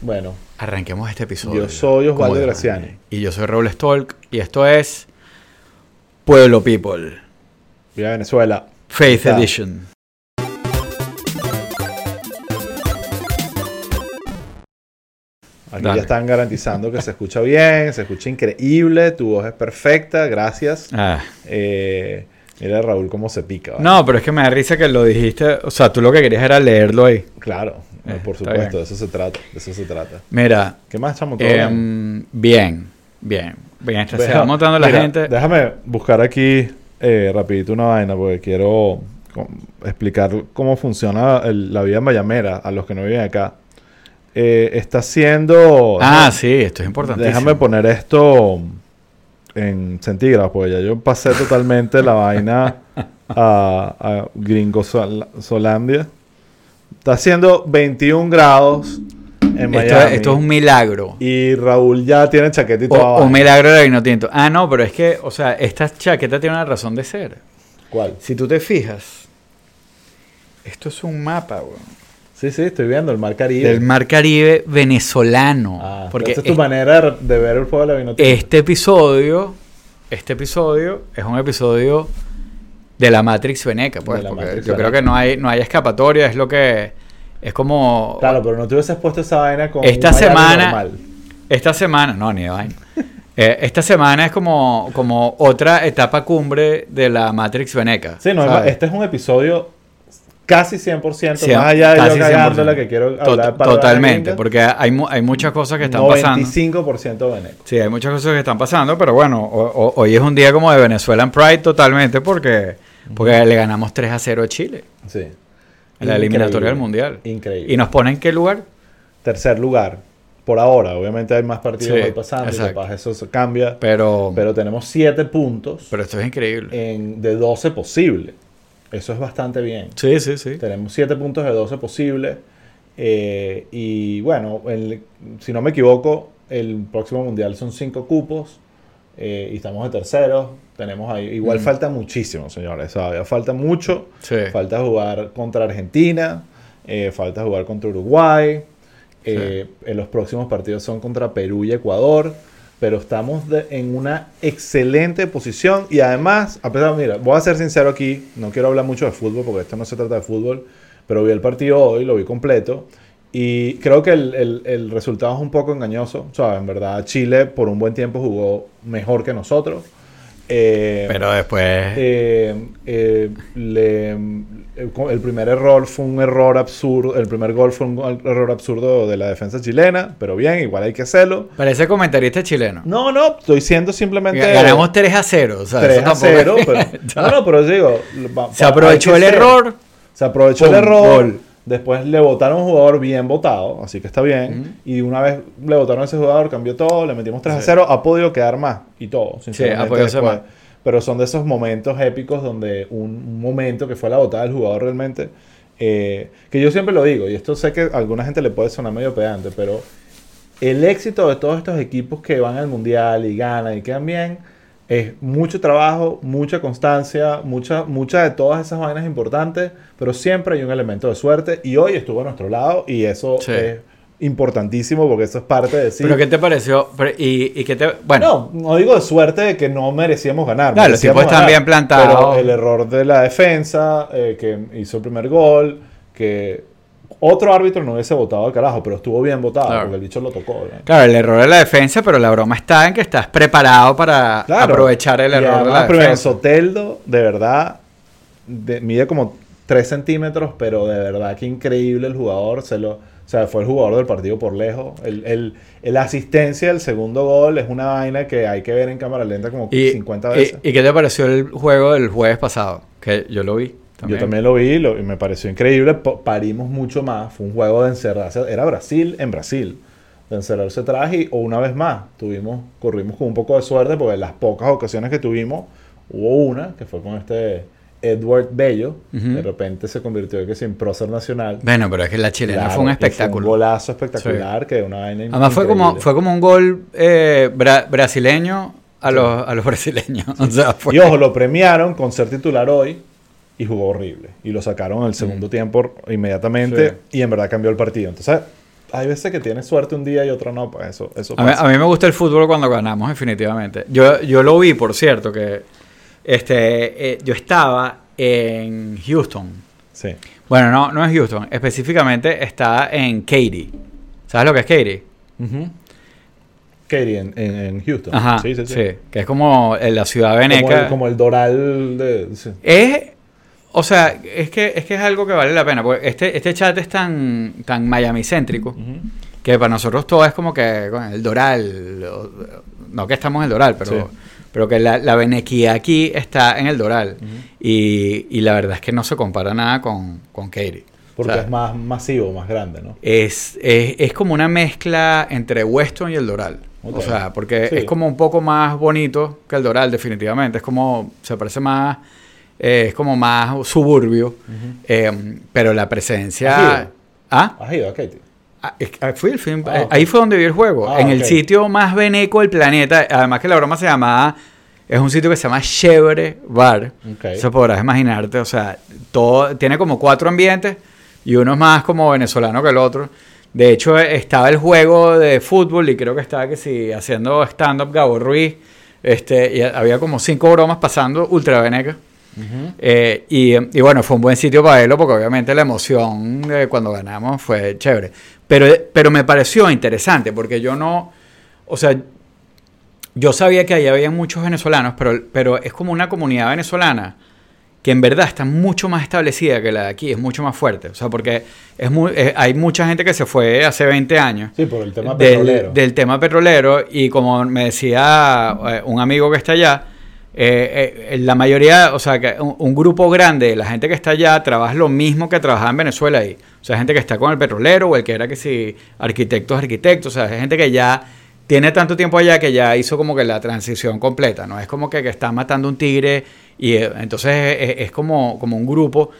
Bueno, Arranquemos este episodio. yo soy Osvaldo Graciani. Y yo soy Raúl Stolk. Y esto es Pueblo People. Viva Venezuela. Faith Está. Edition. Aquí Dale. ya están garantizando que se escucha bien, se escucha increíble, tu voz es perfecta, gracias. Ah. Eh, mira Raúl cómo se pica. ¿vale? No, pero es que me da risa que lo dijiste. O sea, tú lo que querías era leerlo ahí. Claro, no, Eh, por supuesto, bien. de eso se trata, de eso se trata. Mira, ¿Qué más, chamo? ¿Todo bien? em, bien, bien. Mientras se Deja- va montando la mira, gente. Déjame buscar aquí eh, rapidito una vaina porque quiero explicar cómo funciona el- la vida en Mayamera a los que no viven acá. Eh, está siendo... Ah, sí, esto es importante. Déjame poner esto en centígrados, porque ya yo pasé totalmente la vaina a, a Gringo Sol- Solandia. Está haciendo 21 grados en Esto, Miami. esto es un milagro. Y Raúl ya tiene chaqueta y toda O, un milagro de vino tinto. Ah, no, pero es que, o sea, esta chaqueta tiene una razón de ser. ¿Cuál? Si tú te fijas, esto es un mapa, weón, Sí, sí, estoy viendo el Mar Caribe. del Mar Caribe venezolano. Ah, porque esa es tu es- manera de- ver el fuego de este episodio, este episodio es un episodio de la Matrix Veneca, pues, porque Matrix yo creo que no hay, no hay escapatoria, es lo que es como Claro, pero no te hubieses puesto esa vaina con Esta un semana- normal. Esta semana, no, ni de vaina. Eh, esta semana es como, como otra etapa cumbre de la Matrix Veneca. Sí, no, ¿sabes? este es un episodio casi 100%, Sí, más allá de yo casi 100%. cagándola que quiero Tot- hablar para Totalmente, porque hay, mu- hay muchas cosas que están pasando. 95% Veneco. Sí, hay muchas cosas que están pasando, pero bueno, hoy es un día como de Venezuela en Pride totalmente porque, porque le ganamos 3 a 0 a Chile Sí. en la eliminatoria del Mundial. Increíble. ¿Y nos pone en qué lugar? Tercer lugar, por ahora. Obviamente hay más partidos Sí, pasando, capaz eso cambia. Pero, pero, Pero tenemos 7 puntos esto es increíble. en, de 12 posibles. Eso es bastante bien. Sí, sí, sí. Tenemos 7 puntos de 12 posibles. eh, y bueno, el- si no me equivoco, el próximo mundial son 5 cupos. eh, y estamos de terceros. Tenemos ahí. Igual Mm. falta muchísimo, señores. Todavía falta mucho. Sí. Falta jugar contra Argentina. eh, falta jugar contra Uruguay. eh, en los próximos partidos son contra Perú y Ecuador. Pero estamos de- en una excelente posición. Y además, a pesar, mira, voy a ser sincero aquí. No quiero hablar mucho de fútbol porque esto no se trata de fútbol. Pero vi el partido hoy, lo vi completo. Y creo que el, el- el resultado es un poco engañoso. O sea, en verdad, Chile por un buen tiempo jugó mejor que nosotros. Eh, Pero después... eh, eh, le- el, primer error fue un error absurdo. El primer gol fue un error absurdo de la defensa chilena. Pero bien, igual hay que hacerlo. Parece comentarista chileno. No, no, estoy siendo simplemente. Ganamos 3 a 0. O sea, 3 eso a tampoco- 0. Pero, no, no, pero digo. Se aprovechó el ser. error. Se aprovechó Pum, el error. gol. Después le votaron un jugador bien votado, así que está bien. Y una vez le votaron a ese jugador, cambió todo, le metimos 3 a Sí. 0, ha podido quedar más y todo, sinceramente. ha podido ser más. Pero son de esos momentos épicos donde un, un momento que fue la votada del jugador realmente, eh, que yo siempre lo digo, y esto sé que a alguna gente le puede sonar medio pedante, pero el éxito de todos estos equipos que van al mundial y ganan y quedan bien es mucho trabajo, mucha constancia, mucha, mucha de todas esas vainas importantes, pero siempre hay un elemento de suerte y hoy estuvo a nuestro lado y eso Sí. es importantísimo porque eso es parte de sí. ¿Pero qué te pareció? Pero- y, y qué te... Bueno, no, no digo de suerte de que no merecíamos ganar. Claro, los merecíamos tipos están bien plantados. Pero el error de la defensa, eh, que hizo el primer gol, que otro árbitro no hubiese votado al carajo, pero estuvo bien votado Claro. porque el bicho lo tocó. claro, el error de la defensa, pero la broma está en que estás preparado para Claro. aprovechar el Y error de la defensa. Soteldo, de verdad, de- mide como 3 centímetros, pero de verdad que increíble el jugador. Se lo, o sea, fue el jugador del partido por lejos. El, el- el asistencia del segundo gol es una vaina que hay que ver en cámara lenta como Y, 50 y- veces. ¿Y qué te pareció el juego del jueves pasado? Que yo lo vi. Yo también lo vi lo- y me pareció increíble. Pa- Parimos mucho más. Fue un juego de encerrarse. Era Brasil en Brasil. De encerrarse atrás y o una vez más tuvimos, corrimos con un poco de suerte porque en las pocas ocasiones que tuvimos, hubo una que fue con este Edward Bello. De repente se convirtió en que sin prócer nacional. Bueno, pero es que la chilena Claro, fue un espectáculo. un golazo espectacular que una vaina Además fue como, fue como un gol eh, bra- brasileño a, los, a los brasileños. O sea, fue- Y ojo, lo premiaron con ser titular hoy y jugó horrible. Y lo sacaron en el segundo tiempo inmediatamente Mm. Sí. y en verdad cambió el partido. Entonces, hay veces que tienes suerte un día y otro no, pues eso, eso A mí, pasa. a mí me gusta el fútbol cuando ganamos, definitivamente. Yo, yo lo vi, por cierto, que este, eh, yo estaba en Houston. Sí. Bueno, no, no es Houston. Específicamente está en Katy. ¿Sabes lo que es Katy? Katie en, en, en Houston. Ajá. Sí, sí, sí. Que es como la ciudad Como veneca. el, como el Doral de... sí. Es, o sea, es que, es que es algo que vale la pena. Porque este, este chat es tan, tan Miami céntrico Ujú. que para nosotros todo es como que el Doral. o- no que estamos en el Doral, pero, Sí. pero que la, la venequía aquí está en el Doral. Y, y la verdad es que no se compara nada con, con Katy. Porque O sea, es más masivo, más grande, ¿no? es, es, es como una mezcla entre Weston y el Doral. O sea, porque Sí. es como un poco más bonito que el Doral, definitivamente. Es como, se parece más, eh, es como más suburbio. eh, pero la ¿Has presencia... ido? ¿Ah? ¿Has ido a Katie? Ah, ah, fui el film, Ah, eh, ahí fue donde vi el juego, Ah, en el sitio más veneco del planeta. Además que la broma se llamaba, es un sitio que se llama Chevre Bar. Eso podrás imaginarte, o sea, todo tiene como cuatro ambientes y uno es más como venezolano que el otro. De hecho, estaba el juego de fútbol y creo que estaba que sí haciendo stand-up Gabo Ruiz. Este, y había como cinco bromas pasando ultra veneca. Eh, y, y bueno, fue un buen sitio para verlo porque obviamente la emoción de cuando ganamos fue chévere. Pero, pero me pareció interesante porque yo no, o sea, yo sabía que ahí había muchos venezolanos, pero, pero es como una comunidad venezolana que en verdad está mucho más establecida que la de aquí, es mucho más fuerte. O sea, porque es muy, eh, hay mucha gente que se fue hace 20 años Sí, por el tema del, petrolero. del tema petrolero y como me decía eh, un amigo que está allá, eh, eh, la mayoría, o sea, que un, un grupo grande de la gente que está allá trabaja lo mismo que trabajaba en Venezuela ahí. O sea, gente que está con el petrolero o el que era que si arquitectos, arquitectos, o sea, es gente que ya tiene tanto tiempo allá que ya hizo como que la transición completa, ¿no? Es como que, que está matando un tigre y eh, entonces es, es como, como un grupo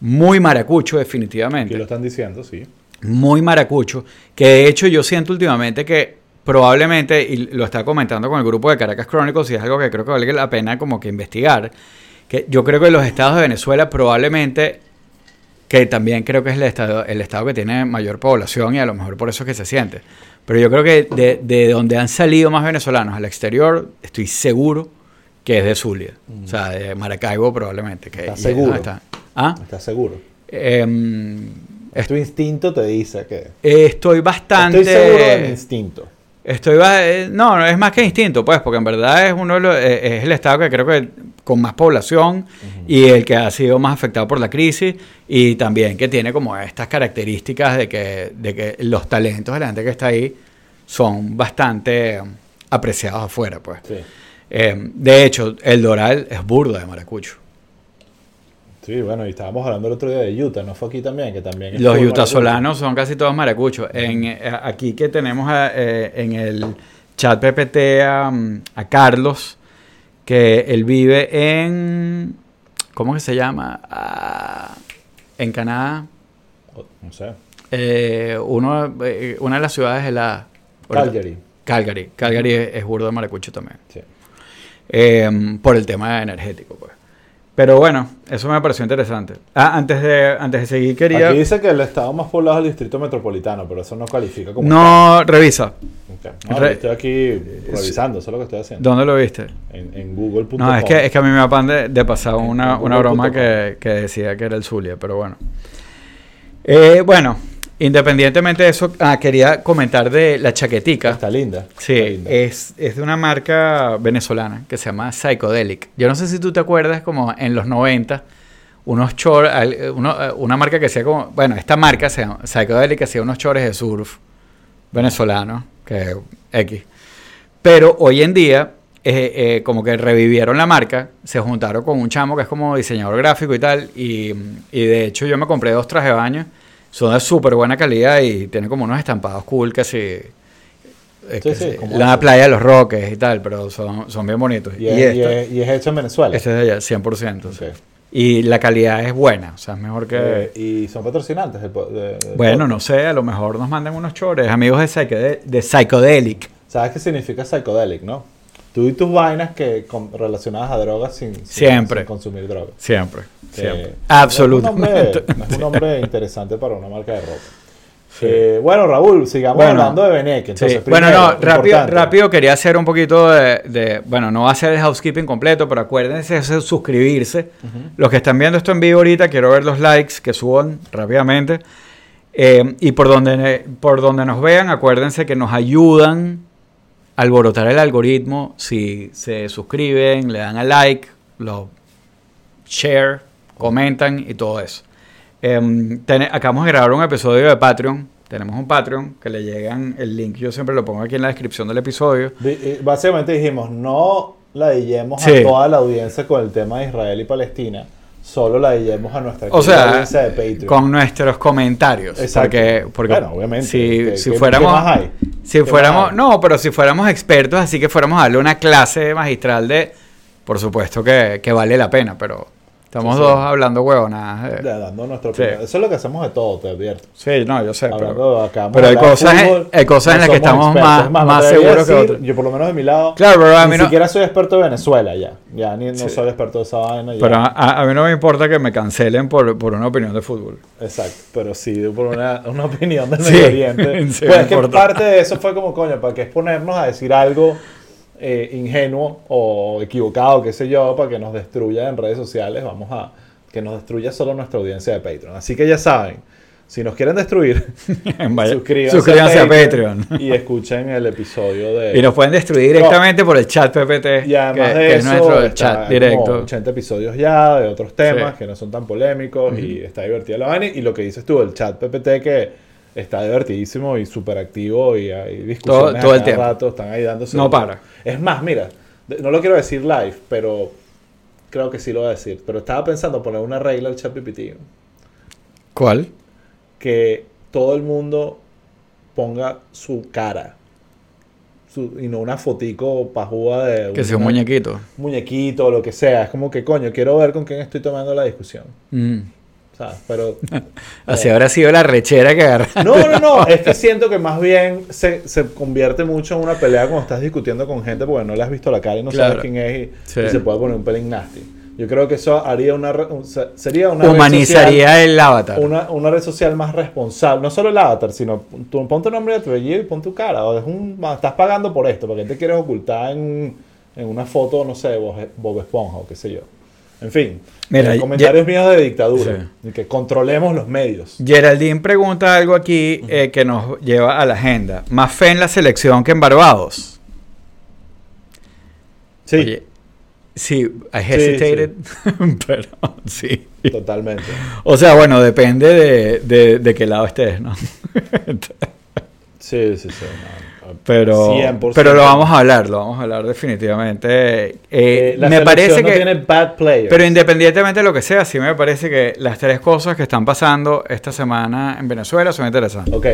muy maracucho definitivamente Aquí lo están diciendo, sí. muy maracucho, que de hecho yo siento últimamente que probablemente, y lo estaba comentando con el grupo de Caracas Chronicles, y es algo que creo que vale la pena como que investigar, que yo creo que los estados de Venezuela probablemente, que también creo que es el estado, el estado que tiene mayor población y a lo mejor por eso es que se siente, pero yo creo que de, de donde han salido más venezolanos al exterior, estoy seguro que es de Zulia, o sea, de Maracaibo probablemente. Que, ¿Estás y es donde seguro? está. ¿Ah? ¿Estás seguro? Tu instinto te dice que... Estoy bastante. Estoy seguro de mi instinto. Estoy ba- eh, no, no es más que instinto, pues, porque en verdad es uno de los- eh, es el estado que creo que con más población y el que ha sido más afectado por la crisis y también que tiene como estas características de que, de que los talentos de la gente que está ahí son bastante apreciados afuera, pues. Sí. Eh, de hecho, el Doral es burda de maracucho. Sí, bueno, y estábamos hablando el otro día de Utah, ¿no fue aquí también? Que también Los full yutasolanos son casi todos maracuchos. En, eh, aquí que tenemos a- eh, en el chat PPT a, mm, a Carlos, que él vive en... ¿Cómo que se llama? Ah, en Canadá. No sé. Eh, uno, eh, una de las ciudades es la... Calgary. Calgary. Calgary es, es burdo de maracucho también. Sí. Por el tema energético, pues. Pero bueno, eso me pareció interesante. Ah, antes de, antes de seguir quería... Aquí dice que el estado más poblado es el distrito metropolitano, pero eso no califica como... No, revisa. estado. Ok. No, Re- estoy aquí revisando, eso es lo que estoy haciendo. ¿Dónde lo viste? En, en google.com. No, es que, es que a mí me apan de, de pasar una, una broma que, que decía que era el Zulia, pero bueno. Eh, bueno, independientemente de eso, ah, quería comentar de la chaquetica. Está linda. Sí, está linda. es, es de una marca venezolana que se llama Psychedelic. Yo no sé si tú te acuerdas como en los 90, unos shorts, al- uno- eh, una marca que hacía como, bueno, esta marca se llama Psychedelic hacía unos shorts de surf venezolanos, que X. Pero hoy en día, eh, eh, como que revivieron la marca, se juntaron con un chamo que es como diseñador gráfico y tal, y, y de hecho yo me compré dos trajes de baño, son de súper buena calidad y tienen como unos estampados cool que si... eh, Sí, que sí, como la playa de los Roques y tal, pero son, son bien bonitos. Y, Y, es, y es- y es hecho en Venezuela. este es de allá, 100%. sí. Ok. Y la calidad es buena, o sea, es mejor que... Eh, y son patrocinantes del del bueno, no sé, a lo mejor nos mandan unos chores, amigos de, Psychede- de Psychedelic. ¿Sabes qué significa psychedelic, no? Tú y tus vainas que con- relacionadas a drogas sin, sin- Siempre. sin consumir drogas. Siempre, siempre. no es un Absolutamente. es un nombre interesante para una marca de ropa. Eh, bueno, Raúl, sigamos Bueno, hablando de Benek. Entonces, Sí. Bueno, no, rápido, rápido quería hacer un poquito de, de- Bueno, no va a ser el housekeeping completo, pero acuérdense de suscribirse. Los que están viendo esto en vivo ahorita, quiero ver los likes que suban rápidamente. Eh, y por donde, por donde nos vean, acuérdense que nos ayudan alborotar el algoritmo si se suscriben, le dan a like, lo share, comentan y todo eso. Em, acabamos de grabar un episodio de Patreon. Tenemos un Patreon que le llegan el link, yo siempre lo pongo aquí en la descripción del episodio. Di- y Básicamente dijimos, no la dillemos Sí. a toda la audiencia con el tema de Israel y Palestina, solo la dillemos a nuestra O sea, de Patreon. con nuestros comentarios. Exacto. Porque, porque Bueno, obviamente, Si, ¿qué- si fuéramos. qué más hay? Si ¿Qué fuéramos. más hay? No, pero si fuéramos expertos, así que fuéramos a darle una clase magistral de. Por supuesto que, que vale la pena, pero estamos Sí, sí. dos hablando huevonadas. eh. Dando nuestra Sí. opinión. Eso es lo que hacemos de todo, te advierto. Sí, no, yo sé. Hablando Pero, pero hay cosas, en- fútbol, hay cosas en las que estamos más, más seguros que otros. Yo por lo menos de mi lado, Claro, pero a ni mí no- siquiera soy experto de Venezuela ya. Ya ni, no Sí. soy experto de esa vaina. ya. Pero a, a mí no me importa que me cancelen por, por una opinión de fútbol. Exacto, pero sí por una, una opinión del Sí, Medio Oriente. sí, pues es que parte de eso fue como, coño, ¿para qué exponernos a decir algo eh, ingenuo o equivocado, qué sé yo, para que nos destruya en redes sociales? Vamos a que nos destruya solo nuestra audiencia de Patreon. Así que ya saben, si nos quieren destruir, Vaya, suscríbanse, suscríbanse a Patreon. y escuchen el episodio de... Y nos pueden destruir directamente por el chat PPT, Y además que, de que eso, es nuestro chat como directo. 80 episodios ya de otros temas Sí. que no son tan polémicos y está divertida la vaina. Y lo que dices tú, el chat PPT que está divertidísimo y súper activo y hay discusiones Todo- el tiempo. rato, están ahí dándose. No para. Es más, mira, no lo quiero decir live, pero creo que sí lo voy a decir. Pero estaba pensando poner una regla al chat PPT ¿Cuál? que todo el mundo ponga su cara. Su- y no una fotico pajúa de Que sea un muñequito. muñequito lo que sea. Es como que, coño, quiero ver con quién estoy tomando la discusión. Mm. ¿Sabes? Pero. Así habrá sido la rechera que agarra. No, no, no. Es que siento que más bien se, se convierte mucho en una pelea cuando estás discutiendo con gente porque no le has visto la cara y no Claro. sabes quién es y, Sí. y se puede poner un pelín nasty. Yo creo que eso haría una. un- sería una. red Humanizaría el avatar. social- una, una red social más responsable. No solo el avatar, sino tú pon tu nombre y tu apellido y pon tu cara. O es un, estás pagando por esto. ¿Para qué te quieres ocultar en, en una foto, no sé, Bob, Bob Esponja o qué sé yo? En fin. Mira, eh, comentarios míos de dictadura. Sí. Que controlemos los medios. Geraldine pregunta algo aquí eh, que nos lleva a la agenda. Más fe en la selección que en Barbados. Sí, Oye, sí, I hesitated, pero sí. totalmente. O sea, bueno, depende de, de, de qué lado estés, ¿no? Sí, sí, sí. no. Pero, 100%. pero lo vamos a hablar, lo vamos a hablar definitivamente. Eh, Eh, la me parece no que... tiene bad players. Pero independientemente de lo que sea, sí me parece que las tres cosas que están pasando esta semana en Venezuela son interesantes. Ok,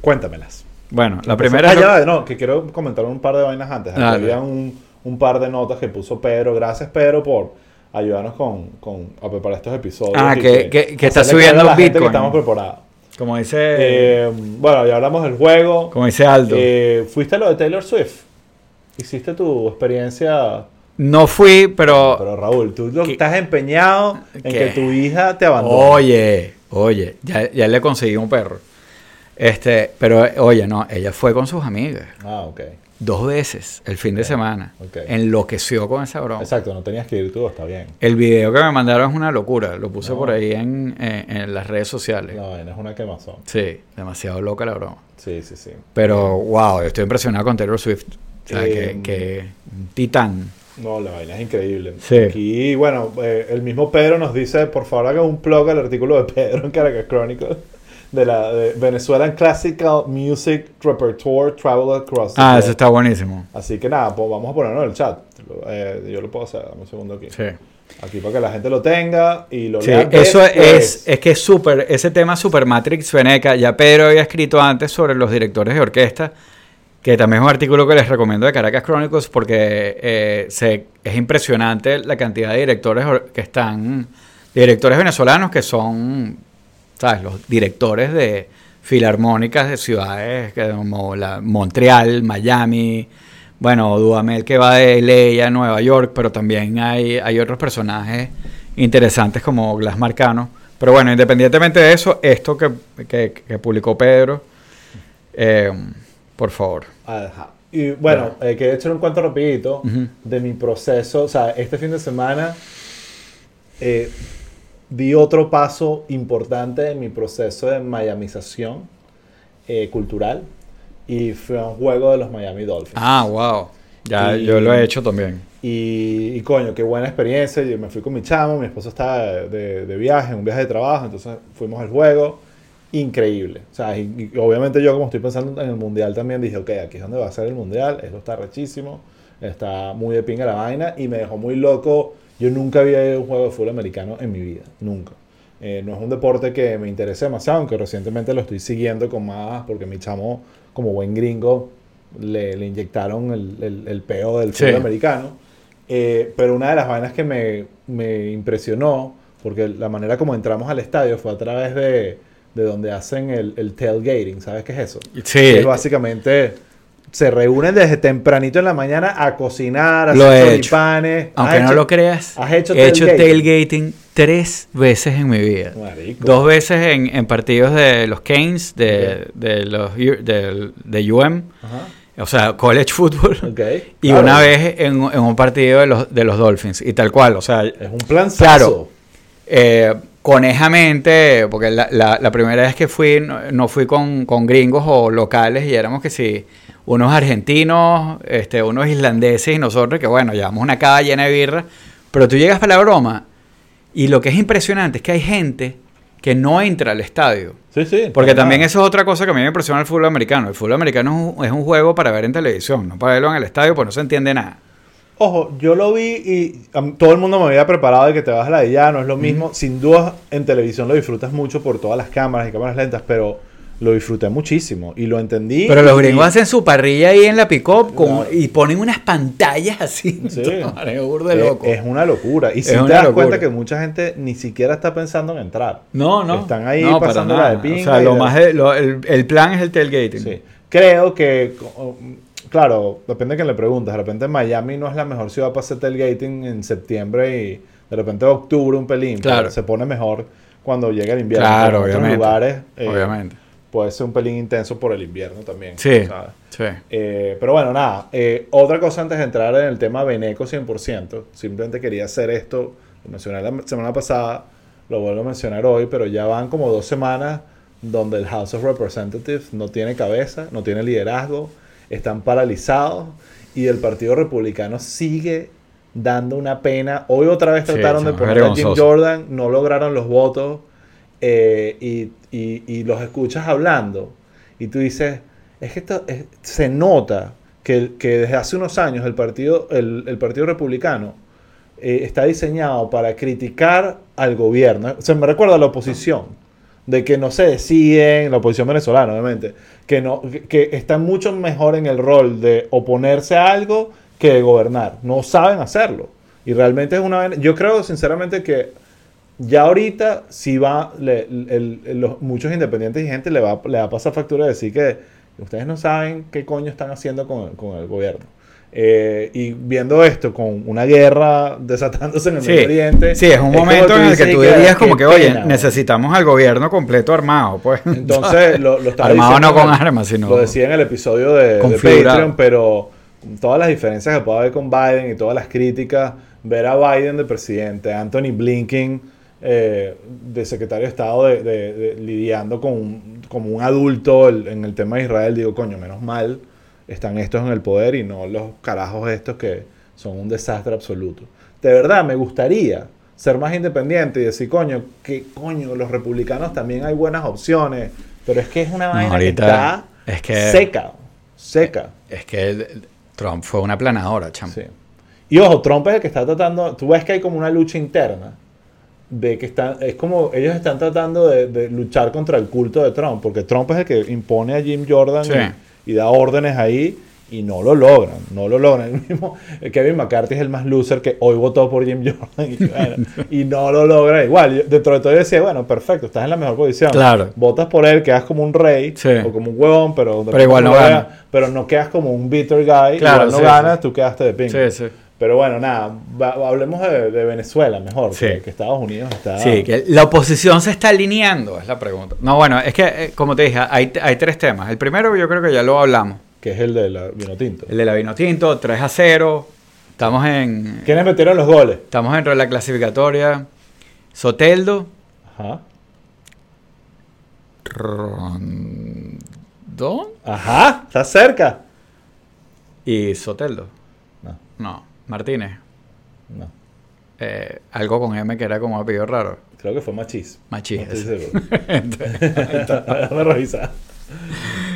cuéntamelas. Bueno, la primera Ah, es... ya lo- no, que quiero comentar un par de vainas antes. Había un, un par de notas que puso Pedro. Gracias, Pedro, por ayudarnos con, con a preparar estos episodios. Ah, y que- que- que está subiendo a la gente Bitcoin. que estamos preparados. Como dice, Eh, bueno, ya hablamos del juego. como dice Aldo. Eh, ¿Fuiste a lo de Taylor Swift? ¿Hiciste tu experiencia? no fui, pero... Pero Raúl, tú estás empeñado en ¿Qué? que tu hija te abandone. Oye, oye, ya, ya le conseguí un perro. Este, pero oye, no, ella fue con sus amigas. Ah, ok. Dos veces el fin de semana. ok. Enloqueció con esa broma. Exacto, no tenías que ir tú, está bien. El video que me mandaron es una locura. Lo puse No. por ahí en, en- en las redes sociales. Vaina es una quemazón. Sí, demasiado loca la broma. Sí, sí, sí. Pero, wow, yo estoy impresionado con Taylor Swift. O sea, que, Eh, que titán. No, la vaina es increíble. Sí. Aquí, bueno, eh, el mismo Pedro nos dice, por favor haga un plug al artículo de Pedro en Caracas Chronicle de la de Venezuelan Classical Music Repertoire Travel Across the Ah, eso está buenísimo. Así que nada, pues vamos a ponerlo en el chat. Eh, yo lo puedo hacer, dame un segundo aquí. Sí. Aquí para que la gente lo tenga y lo Sí, lea. eso es, es que es súper, ese tema Super Matrix Veneca, ya Pedro había escrito antes sobre los directores de orquesta, que también es un artículo que les recomiendo de Caracas Chronicles porque eh, se, es impresionante la cantidad de directores or- que están, directores venezolanos que son, ¿sabes? Los directores de filarmónicas de ciudades que como la, Montreal, Miami, bueno, Dudamel que va de LA a Nueva York, pero también hay, hay otros personajes interesantes como Glass Marcano, Pero bueno, independientemente de eso, esto que, que- que publicó Pedro, eh, por favor. Ajá. Y bueno, eh, quería echar un cuento rapidito de mi proceso. O sea, este fin de semana eh, di otro paso importante en mi proceso de miamización eh, cultural y fue a un juego de los Miami Dolphins. Ah, wow. Ya Y- yo lo he hecho también. Y, y coño, qué buena experiencia. Yo me fui con mi chamo, mi esposo estaba de, de- viaje, un viaje de trabajo, entonces fuimos al juego. Increíble. O sea, y, y obviamente yo como estoy pensando en el mundial también dije, ok, aquí es donde va a ser el mundial, esto está rechísimo, está muy de pinga la vaina y me dejó muy loco. Yo nunca había ido a un juego de fútbol americano en mi vida, nunca. Eh, no es un deporte que me interese demasiado, aunque recientemente lo estoy siguiendo con más, porque mi chamo, como buen gringo, le, le inyectaron el, el, el peo del Sí. fútbol americano. Eh, pero una de las vainas que me, me impresionó, porque la manera como entramos al estadio fue a través de, de donde hacen el, el tailgating, ¿sabes qué es eso? Sí. Es básicamente se reúnen desde tempranito en la mañana a cocinar, a Lo hacer he hecho. choripanes. Aunque ¿Has no hecho- lo creas, has hecho he hecho tailgating? tres veces en mi vida. Marico. Dos veces en, en partidos de los Canes, de, de los del- de UM, Ajá. o sea, college football. Y Claro. una vez en, en un partido de los, de los Dolphins. Y tal cual, o sea, Es un plan Claro. eh, conejamente, porque la, la- la primera vez que fui, no, no fui con, con gringos o locales y éramos que sí, unos argentinos, este, unos islandeses y nosotros, que bueno, llevamos una cava llena de birra, pero tú llegas para la broma y lo que es impresionante es que hay gente que no entra al estadio. Sí, sí. Porque también nada. eso es otra cosa que a mí me impresiona el fútbol americano. El fútbol americano es un, juego para ver en televisión, no para verlo en el estadio, pues no se entiende nada. Ojo, yo lo vi y todo el mundo me había preparado de que te vas a la de ya, no es lo mismo. Sin duda, en televisión lo disfrutas mucho por todas las cámaras y cámaras lentas, pero lo disfruté muchísimo y lo entendí. Pero los y- gringos hacen su parrilla ahí en la pick-up Claro. y ponen unas pantallas así. Sí. De Es- loco. Es una locura. Y si te das locura. cuenta que mucha gente ni siquiera está pensando en entrar. no, no. están ahí no, pasándola nada. de pinga O sea, lo más de- lo- el, el plan es el tailgating. Sí. Creo que, claro, depende de quién le preguntas. De repente Miami no es la mejor ciudad para hacer tailgating en septiembre y de repente octubre un pelín. Claro. Se pone mejor cuando llega el invierno. Claro, otros obviamente. lugares eh, Obviamente. Puede ser un pelín intenso por el invierno también. Sí. ¿sabes? Sí. Eh, pero bueno, nada. eh, otra cosa antes de entrar en el tema Beneco 100%. Simplemente quería hacer esto. Lo mencioné la semana pasada. Lo vuelvo a mencionar hoy. Pero ya van como dos semanas donde el House of Representatives no tiene cabeza, no tiene liderazgo. Están paralizados. Y el Partido Republicano sigue dando una pena. Hoy otra vez Sí, trataron de poner a Jim. Jordan. No lograron los votos. Eh, y, los escuchas hablando. Y tú dices, es que esto es- se nota que, desde hace unos años el partido, el, partido republicano eh, está diseñado para criticar al gobierno. Se me recuerda a la oposición, de que no se deciden, la oposición venezolana obviamente, que, no, que, están mucho mejor en el rol de oponerse a algo que de gobernar. No saben hacerlo. Y realmente es una... Yo creo sinceramente que ya ahorita si va, le- el- el- los, muchos independientes y gente le va, le va a pasar factura de decir que ustedes no saben qué coño están haciendo con, con el gobierno. Eh, y viendo esto con una guerra desatándose en el Sí, Medio Oriente. sí, es un momento en el que tú "Qué- dirías como que, oye, pena". necesitamos al gobierno completo armado, pues. Entonces, lo, lo Armado diciendo no con armas, sino Lo decía en el episodio de, de. Patreon, pero todas las diferencias que puede haber con Biden y todas las críticas, ver a Biden de presidente, Anthony Blinken eh, de secretario de Estado de, de- de- lidiando con un- como un adulto el- en el tema de Israel, digo, coño, menos mal están estos en el poder y no los carajos estos que son un desastre absoluto. De verdad, me gustaría ser más independiente y decir, coño, que coño, los republicanos también hay buenas opciones, pero es que es una No, vaina ahorita que está es que- seca, seca. Es que Trump fue una planadora, chamo. Sí. Y ojo, Trump es el que está tratando, tú ves que hay como una lucha interna de que están, es como ellos están tratando de, de luchar contra el culto de Trump, porque Trump es el que impone a Jim Jordan Sí. y, y da órdenes ahí y no lo logran, no lo logran. El mismo Kevin McCarthy es el más loser que hoy votó por Jim Jordan y, bueno, y no lo logra. Igual, yo- dentro de todo yo decía, bueno, perfecto, estás en la mejor posición. Claro. Votas por él, quedas como un rey Sí. o como un huevón, pero, Pero igual no gana. pero no quedas como un bitter guy, Claro, igual no sí, ganas, tú quedaste de ping. Sí, sí. Pero bueno, nada, hablemos de, de Venezuela mejor, Sí. que, que Estados Unidos está... Sí, que la oposición se está alineando, es la pregunta. No, bueno, es que, eh, como te dije, hay, hay tres temas. El primero yo creo que ya lo hablamos. que es el de la vino tinto. El de la vino tinto, 3 a 0. Estamos en, ¿Quiénes metieron los goles? estamos dentro de la clasificatoria. Soteldo, Ajá. Rondón Ajá, está cerca. y Soteldo. No, No, Martínez. no. Eh, algo con M que era como apellido raro. Creo que fue Machís. Machís, No estoy seguro. Está Déjame revisar.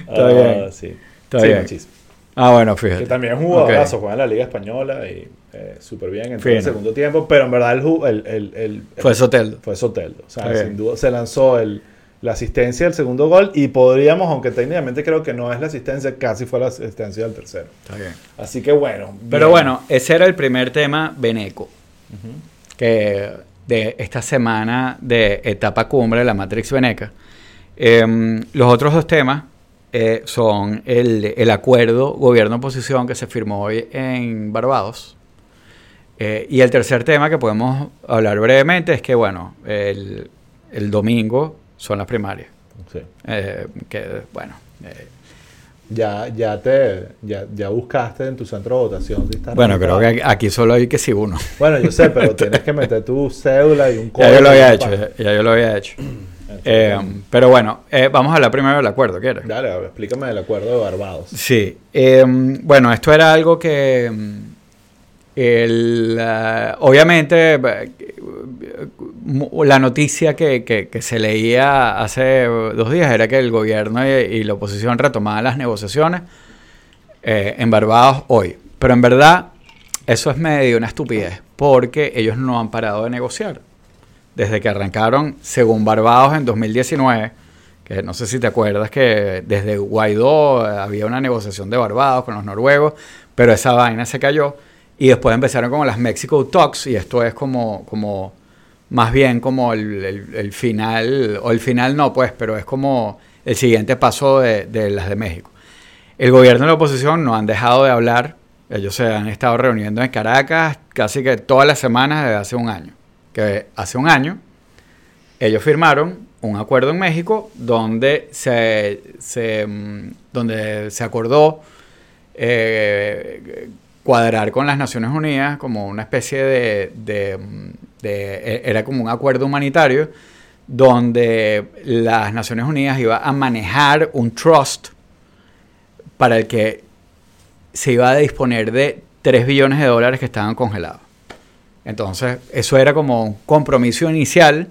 Está Ah, bien. Sí, Está Sí, bien. Ah, bueno, fíjate. Que también es un jugadorazo, juega en la Liga Española y eh, súper bien en el segundo tiempo, pero en verdad el, el, el, el- Fue Soteldo. fue Soteldo. O sea, sin duda se lanzó el, la asistencia del segundo gol y podríamos, aunque técnicamente creo que no es la asistencia, casi fue la asistencia del tercero. Está bien. Así que bueno. Pero bien. bueno, ese era el primer tema Beneco. Que de esta semana de etapa cumbre de la Matrix Veneca. Em, los otros dos temas eh, son el, el acuerdo gobierno-oposición que se firmó hoy en Barbados. Eh, y el tercer tema que podemos hablar brevemente es que, bueno, el, el domingo son las primarias. Sí. Eh, que, bueno, eh, Ya, ya te ya, ya buscaste en tu centro de votación si estás bueno, creo que aquí solo hay que sí uno. Bueno, yo sé, pero tienes que meter tu cédula y un Ya yo código lo había hecho, ya, ya yo lo había hecho. Eh, pero bueno, eh, vamos a hablar primero del acuerdo, ¿quieres? Dale, explícame el acuerdo de Barbados. Sí. eh, bueno, esto era algo que... el, obviamente, eh, mu- la noticia que, que- se leía hace dos días era que el gobierno y, la oposición retomaban las negociaciones eh, en Barbados hoy. Pero en verdad, eso es medio una estupidez, porque ellos no han parado de negociar. Desde que arrancaron, según Barbados en 2019, que no sé si te acuerdas que desde Guaidó eh, había una negociación de Barbados con los noruegos, pero esa vaina se cayó. Y después empezaron como las Mexico Talks, y esto es como, como más bien como el, el- final, o el final no, pues, pero es como el siguiente paso de, de las de México. El gobierno y la oposición no han dejado de hablar. Ellos se han estado reuniendo en Caracas casi que todas las semanas desde hace un año. Que hace un año ellos firmaron un acuerdo en México donde se, se, mm, donde se acordó eh, cuadrar con las Naciones Unidas como una especie de, de, e- era como un acuerdo humanitario donde las Naciones Unidas iba a manejar un trust para el que se iba a disponer de 3 billones de dólares que estaban congelados. Entonces, eso era como un compromiso inicial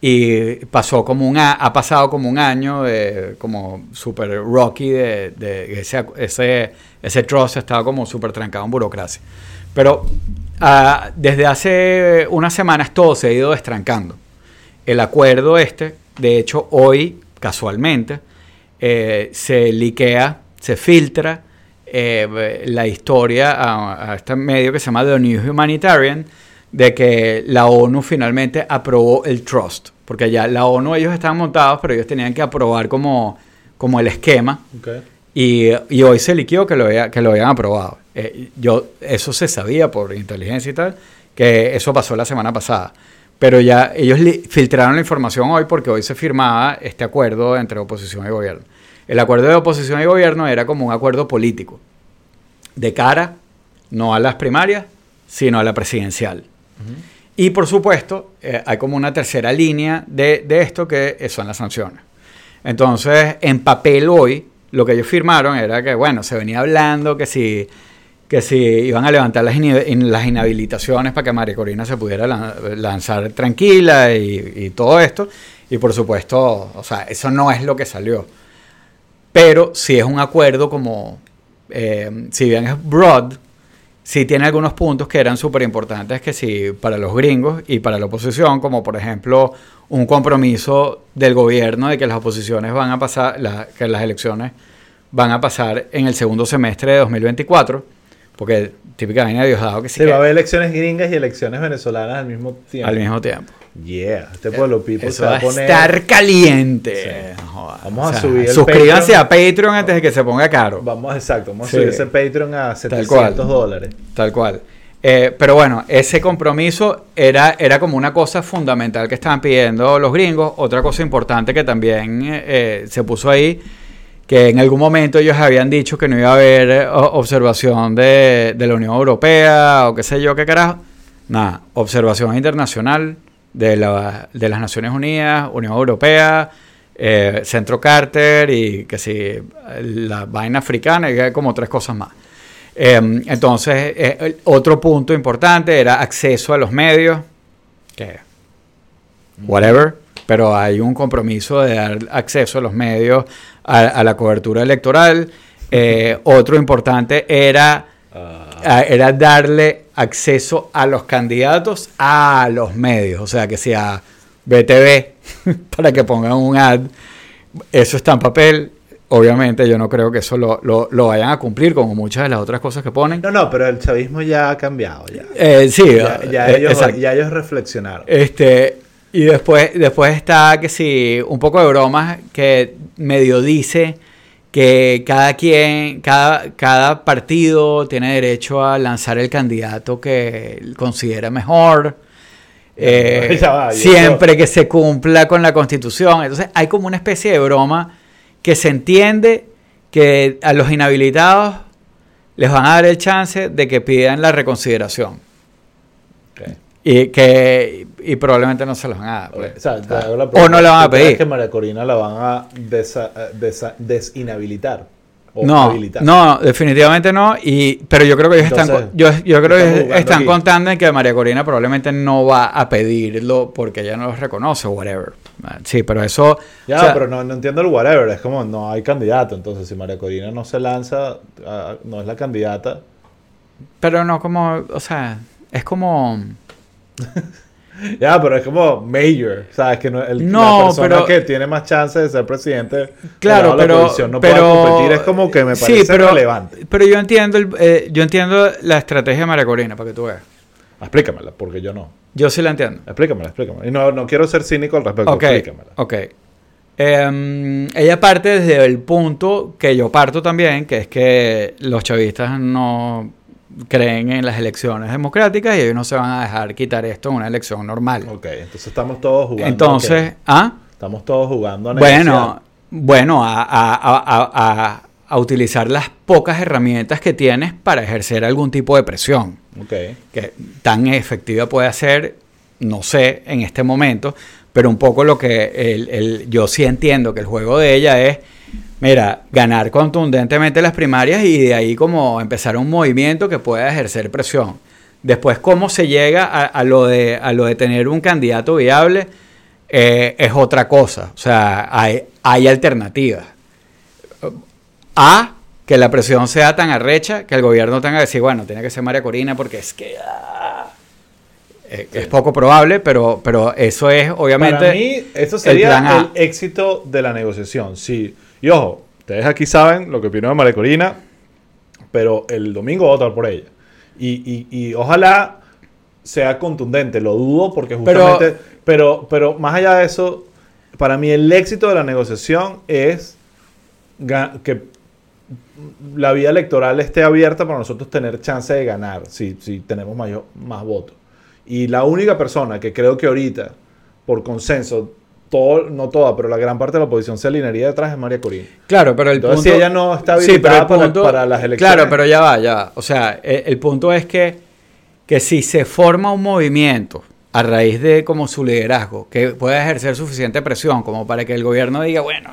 y pasó como un ha pasado como un año de como super rocky de, de ese, ese, ese trust estaba como súper trancado en burocracia. Pero ah, desde hace unas semanas todo se ha ido destrancando. El acuerdo este, de hecho hoy, casualmente, eh, se liquea, se filtra eh, la historia a, a este medio que se llama The New Humanitarian de que la ONU finalmente aprobó el trust. Porque ya la ONU ellos estaban montados, pero ellos tenían que aprobar como, como el esquema. Ok. Y, y hoy se liquidó que lo, había- que lo habían aprobado. Eh, yo, eso se sabía por inteligencia y tal, que eso pasó la semana pasada. Pero ya ellos filtraron la información hoy porque hoy se firmaba este acuerdo entre oposición y gobierno. El acuerdo de oposición y gobierno era como un acuerdo político, de cara no a las primarias, sino a la presidencial. Y por supuesto, eh, hay como una tercera línea de, de esto que son las sanciones. Entonces, en papel hoy, lo que ellos firmaron era que, bueno, se venía hablando que si, que si iban a levantar las, las inhabilitaciones para que María Corina se pudiera lan- lanzar tranquila y, y todo esto. Y por supuesto, o sea, eso no es lo que salió. Pero si es un acuerdo como, eh, si bien es broad, sí tiene algunos puntos que eran súper importantes que sí para los gringos y para la oposición, como por ejemplo un compromiso del gobierno de que las oposiciones van a pasar, la- que las elecciones van a pasar en el segundo semestre de 2024, porque típica vaina de Diosdado que sí, que va a haber elecciones gringas y elecciones venezolanas al mismo tiempo. al mismo tiempo. Yeah, este pueblo people Eso se va va a poner. estar caliente. Sí. Joder. Vamos a subir el Suscríbanse Patreon. a Patreon antes de que se ponga caro. Vamos, exacto, vamos Sí. a subir ese Patreon a Tal 700 cual. dólares. Tal cual. Eh, pero bueno, ese compromiso era, era como una cosa fundamental que estaban pidiendo los gringos. Otra cosa importante que también eh, se puso ahí, que en algún momento ellos habían dicho que no iba a haber eh, observación de, de la Unión Europea o qué sé yo qué carajo. Nada, observación internacional de, la, de las Naciones Unidas, Unión Europea, Centro Carter y que si la vaina africana y como tres cosas más. Em, entonces, eh, otro punto importante era acceso a los medios, que whatever, pero hay un compromiso de dar acceso a los medios a, la cobertura electoral. Eh, otro importante era, ah. era darle acceso a los candidatos a los medios, o sea, que sea BTV, para que pongan un ad, eso está en papel, Obviamente yo no creo que eso lo, lo, vayan a cumplir como muchas de las otras cosas que ponen. No, no, pero el chavismo ya ha cambiado. Ya. Eh, sí, ya, eh, ellos, ya, ellos, reflexionaron. Este, y después, después está que sí, un poco de bromas que medio dice que cada quien, cada, cada partido tiene derecho a lanzar el candidato que considera mejor. Eh, siempre que se cumpla con la constitución. Entonces hay como una especie de broma que se entiende que a los inhabilitados les van a dar el chance de que pidan la reconsideración. Y que y probablemente no se los van a dar. Pues. O, no la van a pedir. que María Corina la van a desinhabilitar? no, no, definitivamente no. Y, pero yo creo que ellos están, yo, yo creo que están contando en que María Corina probablemente no va a pedirlo porque ella no los reconoce o whatever. Sí, pero eso. Ya, pero no, entiendo el whatever. Es como no hay candidato. Entonces, si María Corina no se lanza, ah, no es la candidata. Pero no como, o sea, es como. Ya, pero es como mayor, ¿sabes? Que no, el, la persona que tiene más chance de ser presidente claro, pero, no pero, competir es como que me parece pero, relevante. Pero yo entiendo, el, eh, yo entiendo la estrategia de María Corina, para que tú veas. Explícamela, porque yo no. Yo sí la entiendo. Explícamela, explícamela. Y no, no quiero ser cínico al respecto, okay, explícamela. Ok. Em, ella parte desde el punto que yo parto también, que es que los chavistas no creen en las elecciones democráticas y ellos no se van a dejar quitar esto en una elección normal. Ok, entonces estamos todos jugando. Entonces, ¿ah? Estamos todos jugando a Bueno, bueno, a, a, a, utilizar las pocas herramientas que tienes para ejercer algún tipo de presión. Okay. Que tan efectiva puede ser, no sé, en este momento, pero un poco lo que el, el, yo sí entiendo que el juego de ella es Mira, ganar contundentemente las primarias y de ahí como empezar un movimiento que pueda ejercer presión. Después, cómo se llega a, lo, de, a lo de tener un candidato viable eh, es otra cosa. O sea, hay, hay alternativas. A, que la presión sea tan arrecha que el gobierno tenga que decir, bueno, tiene que ser María Corina porque es que... Ah, eh, es poco probable, pero, pero eso es obviamente... Para mí, eso sería el, éxito de la negociación. Sí y ojo, ustedes aquí saben lo que opinó de María Corina, pero el domingo voy a votar por ella. Y, ojalá sea contundente, lo dudo porque justamente... Pero, pero, más allá de eso, para mí el éxito de la negociación es que la vía electoral esté abierta para nosotros tener chance de ganar si, si tenemos mayor, más votos. Y la única persona que creo que ahorita, por consenso, no toda, pero la gran parte de la oposición se alinearía detrás de María Corina. Claro, pero el punto... si ella no está habilitada para, las elecciones... Claro, pero ya va, ya va. O sea, el, el, punto es que, que si se forma un movimiento a raíz de como su liderazgo, que pueda ejercer suficiente presión como para que el gobierno diga, bueno,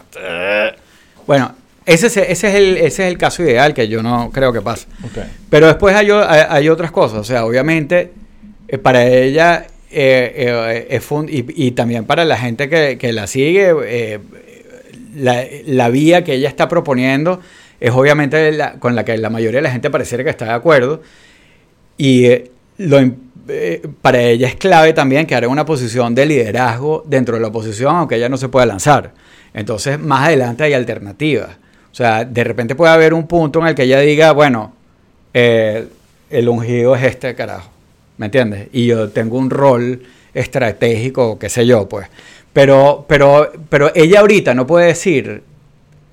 bueno, ese es, ese, es el, ese es el caso ideal que yo no creo que pase. Pero después hay, hay, otras cosas, o sea, obviamente eh, para ella eh, eh y, también para la gente que, la sigue, eh, la, vía que ella está proponiendo es obviamente con la que la mayoría de la gente pareciera que está de acuerdo. Y eh, lo, para ella es clave también quedar en una posición de liderazgo dentro de la oposición, aunque ella no se pueda lanzar. Entonces, más adelante hay alternativas. O sea, de repente puede haber un punto en el que ella diga, bueno, el ungido es este carajo. ¿Me entiendes? Y yo tengo un rol estratégico, qué sé yo, pues. Pero, pero, pero ella ahorita no puede decir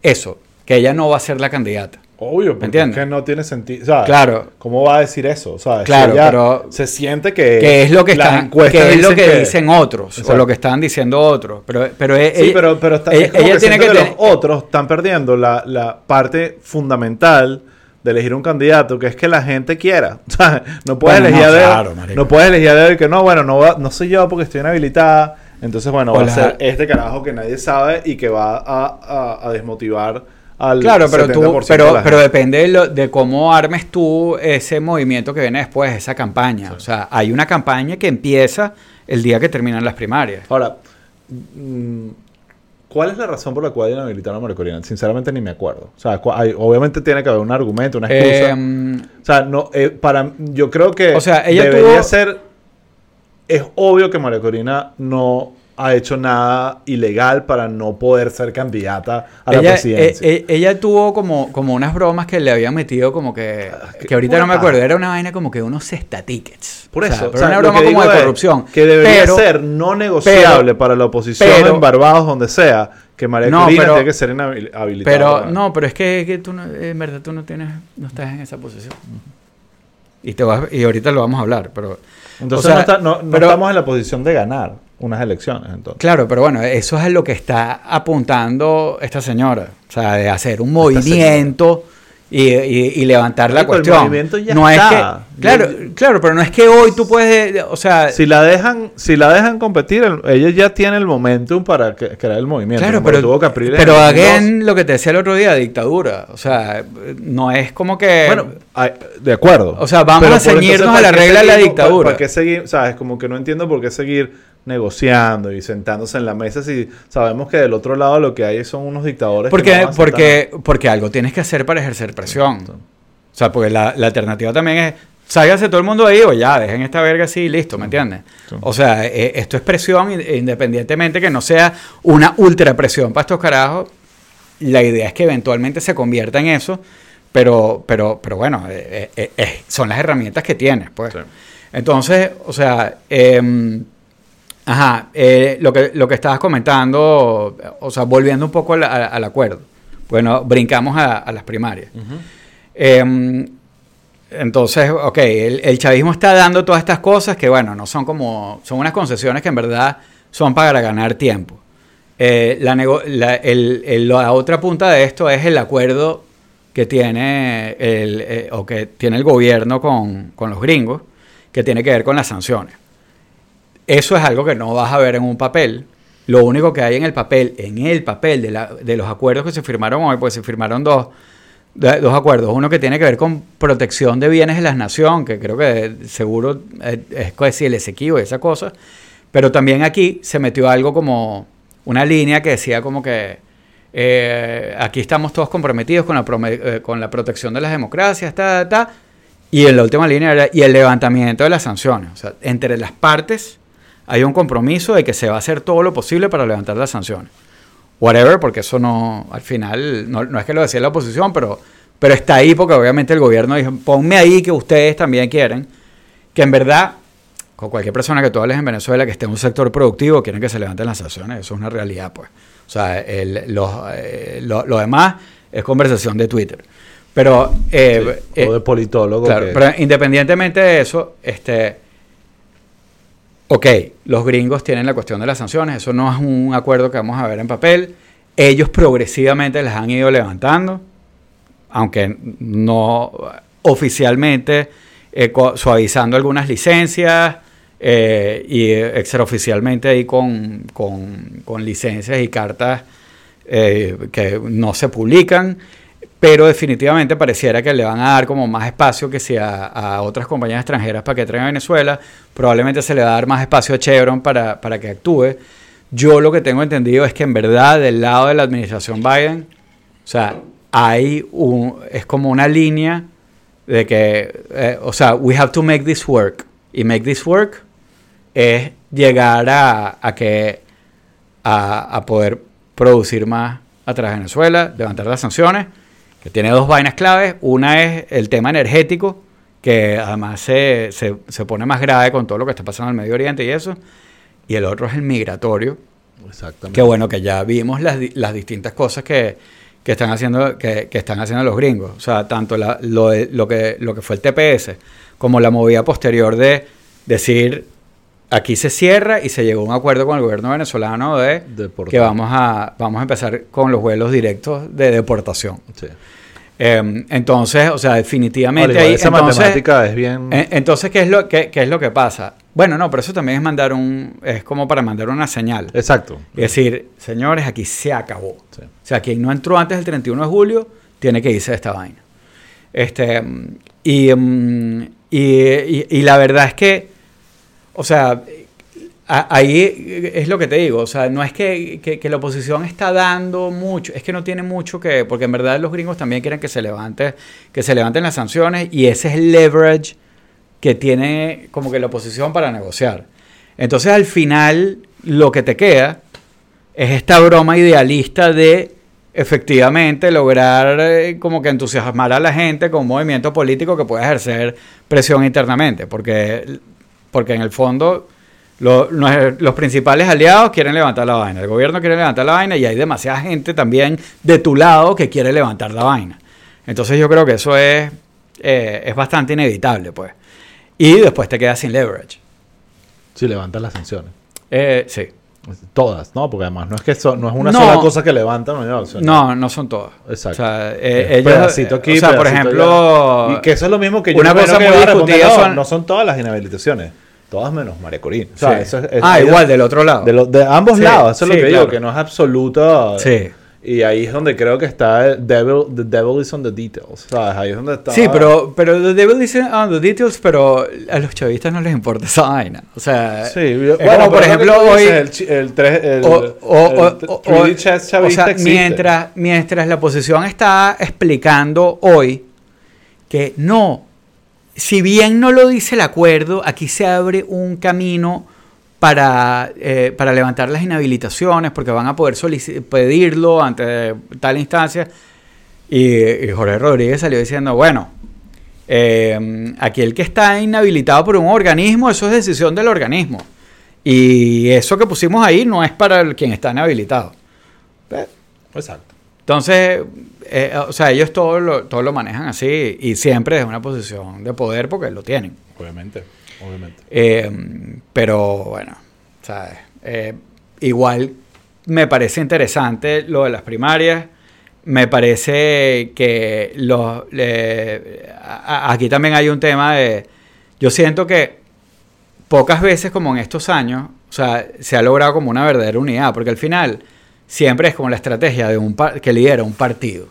eso, que ella no va a ser la candidata. Obvio, porque entiendes? es que no tiene sentido. O sea, Claro. ¿Cómo va a decir eso? O sea, si Claro, ella pero- se siente que. que es lo que están que es lo que que- dicen otros o Exacto. lo que están diciendo otros pero pero e- Sí, ella- pero, pero está, ella, es ella que tiene que que los otros están perdiendo la, la parte fundamental de elegir un candidato, que es que la gente quiera. O sea, no puedes Bueno, elegir no, a claro, no puedes elegir a dedo que no, bueno, no, va- no soy yo porque estoy inhabilitada. Entonces, bueno, va a ser este carajo que nadie sabe y que va a, a- a desmotivar al Claro, pero 70% tú, pero, pero depende de, lo- de cómo armes tú ese movimiento que viene después, esa campaña. O sea, hay una campaña que empieza el día que terminan las primarias. Ahora, mm, ¿cuál es la razón por la cual inhabilitaron a María Corina? Sinceramente ni me acuerdo. O sea, hay- obviamente tiene que haber un argumento, una excusa. Eh, O sea, no, eh, para, yo creo que O sea, ella debería tuvo- ser. Es obvio que María Corina no ha hecho nada ilegal para no poder ser candidata a la presidencia. eh, eh, ella tuvo como, como unas bromas que le habían metido como que... qué Que ahorita no me acuerdo, era una vaina como que unos cesta tickets. Por O sea, eso, o pero sea, una broma como de corrupción. Que debería Pero- ser no negociable pero- para la oposición pero- en Barbados, donde sea, que María No, Corina tiene que ser inhabilitada. Pero no, pero es que, que tú no, en verdad tú no tienes, no estás en esa posición. Y te vas, y ahorita lo vamos a hablar, pero Entonces o sea, no, está- no- no pero- estamos en la posición de ganar unas elecciones. Entonces. claro, pero bueno, eso es lo que está apuntando esta señora, o sea, de hacer un movimiento y, y- y levantar la el cuestión. movimiento ya no está. es que, claro, Yo- claro, pero no es que hoy tú puedes, de- o sea, Si la dejan, si la dejan competir, el- ella ya tiene el momentum para que- crear el movimiento. Claro, pero, tuvo Capriles pero el 2002. again, lo que te decía el otro día, dictadura. O sea, no es como que... Bueno, de acuerdo. O sea, vamos Pero a ceñirnos entonces, a ¿para la regla de la dictadura? ¿Para, para qué seguir? ¿Sabes? Como que no entiendo por qué seguir negociando y sentándose en la mesa si sabemos que del otro lado lo que hay son unos dictadores. que Porque, no porque, porque algo tienes que hacer para ejercer presión. O sea, porque la, la alternativa también es, sálgase todo el mundo ahí o ya, dejen esta verga así y listo, ¿me entiendes? Sí. O sea, eh, esto es presión in- independientemente que no sea una ultra presión para estos carajos. La idea es que eventualmente se convierta en eso, pero, pero, pero bueno, eh, eh, eh, son las herramientas que tienes, pues. Sí. Entonces, o sea, em, ajá, eh, lo, que, lo que estabas comentando, o sea, volviendo un poco al, acuerdo. Bueno, brincamos a, a las primarias. Em, entonces, ok, el, el chavismo está dando todas estas cosas que, bueno, no son como, son unas concesiones que en verdad son para ganar tiempo. Eh, la, nego- la- el- el- la otra punta de esto es el acuerdo que tiene el, eh, o que tiene el gobierno con, con los gringos, que tiene que ver con las sanciones. Eso es algo que no vas a ver en un papel. Lo único que hay en el papel, en el papel de, la- de los acuerdos que se firmaron hoy, pues se firmaron dos, dos acuerdos. Uno que tiene que ver con protección de bienes de la nación, que creo que seguro es decir, el Esequibo y esa cosa. Pero también aquí se metió algo como una línea que decía como que eh, aquí estamos todos comprometidos con la, eh, con la protección de las democracias, ta, ta, ta. Y en la última línea era y el levantamiento de las sanciones. O sea, entre las partes hay un compromiso de que se va a hacer todo lo posible para levantar las sanciones. Whatever, porque eso no, al final, no, no es que lo decía la oposición, pero, pero está ahí porque obviamente el gobierno dijo, ponme ahí que ustedes también quieren, que en verdad, con cualquier persona que tú hables en Venezuela que esté en un sector productivo, quieren que se levanten las sanciones, eso es una realidad, pues. O sea, el- los, eh, lo, lo demás es conversación de Twitter. Pero, eh, Sí, eh, o de politólogo. Claro, que- pero independientemente de eso, este, ok, los gringos tienen la cuestión de las sanciones, eso no es un acuerdo que vamos a ver en papel, ellos progresivamente las han ido levantando, aunque no oficialmente, eh, suavizando algunas licencias eh, y eh, extraoficialmente ahí con, con- con licencias y cartas eh, que no se publican, pero definitivamente pareciera que le van a dar como más espacio que si a, otras compañías extranjeras para que traigan a Venezuela, probablemente se le va a dar más espacio a Chevron para, para que actúe. Yo lo que tengo entendido es que en verdad del lado de la administración Biden, o sea, hay un, es como una línea de que, eh, o sea, we have to make this work. Y make this work es llegar a, que, a, a poder producir más a través de Venezuela, levantar las sanciones, que tiene dos vainas claves. Una es el tema energético, que además se, se, se pone más grave con todo lo que está pasando en el Medio Oriente y eso. Y el otro es el migratorio, Exactamente. que bueno, que ya vimos las, las distintas cosas que, que están haciendo, que, que están haciendo los gringos. O sea, tanto la- lo, lo, que, lo que fue el TPS como la movida posterior de decir aquí se cierra y se llegó a un acuerdo con el gobierno venezolano de Deportar. que vamos a, vamos a empezar con los vuelos directos de deportación. Sí. Eh, entonces, o sea, definitivamente ahí, esa entonces, matemática es bien... eh, entonces, ¿qué es, lo, qué, qué es lo que pasa? Bueno, no, pero eso también es mandar un, es como para mandar una señal. Exacto. Y decir, señores, aquí se acabó. Sí. O sea, quien no entró antes del 31 de julio tiene que irse de esta vaina. Este, y, mm, y, y- y la verdad es que, o sea, ahí es lo que te digo, o sea, no es que, que- que la oposición está dando mucho, es que no tiene mucho que, porque en verdad los gringos también quieren que se levante, que se levanten las sanciones y ese es el leverage que tiene como que la oposición para negociar. Entonces al final lo que te queda es esta broma idealista de efectivamente lograr eh, como que entusiasmar a la gente con un movimiento político que pueda ejercer presión internamente, porque, porque en el fondo nues- los principales aliados quieren levantar la vaina, el gobierno quiere levantar la vaina y hay demasiada gente también de tu lado que quiere levantar la vaina. Entonces yo creo que eso es, eh, es bastante inevitable, pues. Y después te quedas sin leverage. Si levantan las sanciones. Eh, sí. Todas, ¿no? Porque además no es que so- no es una No. sola cosa que levantan. No, No, no son todas. Exacto. O sea, eh, ellos, pedacito aquí, o sea, por ejemplo, allá. Y que eso es lo mismo que yo una cosa que muy discutida son- no son todas las inhabilitaciones. Todas menos María Corina. O sí. sea, eso es- ah, igual del otro lado. De, lo- de ambos Sí, lados, eso es sí, lo que claro. digo, que no es absoluto. Sí. Y ahí es donde creo que está el devil, the devil is on the details. ¿sabes? Ahí es donde está. Sí, pero, pero The Devil dice on the details, pero a los chavistas no les importa esa vaina. O sea, Sí, bueno, como, por ejemplo, hoy. El, chi- el, tres- el, o, o- el o- o- 3D chess o chavista sea, existe. mientras, mientras la oposición está explicando hoy que no, si bien no lo dice el acuerdo, aquí se abre un camino para, eh, para levantar las inhabilitaciones, porque van a poder pedirlo ante tal instancia. Y, y Jorge Rodríguez salió diciendo, bueno, eh, aquí el que está inhabilitado por un organismo, eso es decisión del organismo. Y eso que pusimos ahí no es para el quien está inhabilitado. Exacto. Entonces, eh, o sea, ellos todo lo, todo lo manejan así y siempre desde una posición de poder porque lo tienen. Obviamente. Obviamente. Eh, pero bueno, ¿sabes? Eh, igual me parece interesante lo de las primarias. Me parece que los, a- aquí también hay un tema de... Yo siento que pocas veces como en estos años, o sea, se ha logrado como una verdadera unidad, porque al final siempre es como la estrategia de un par- que lidera un partido.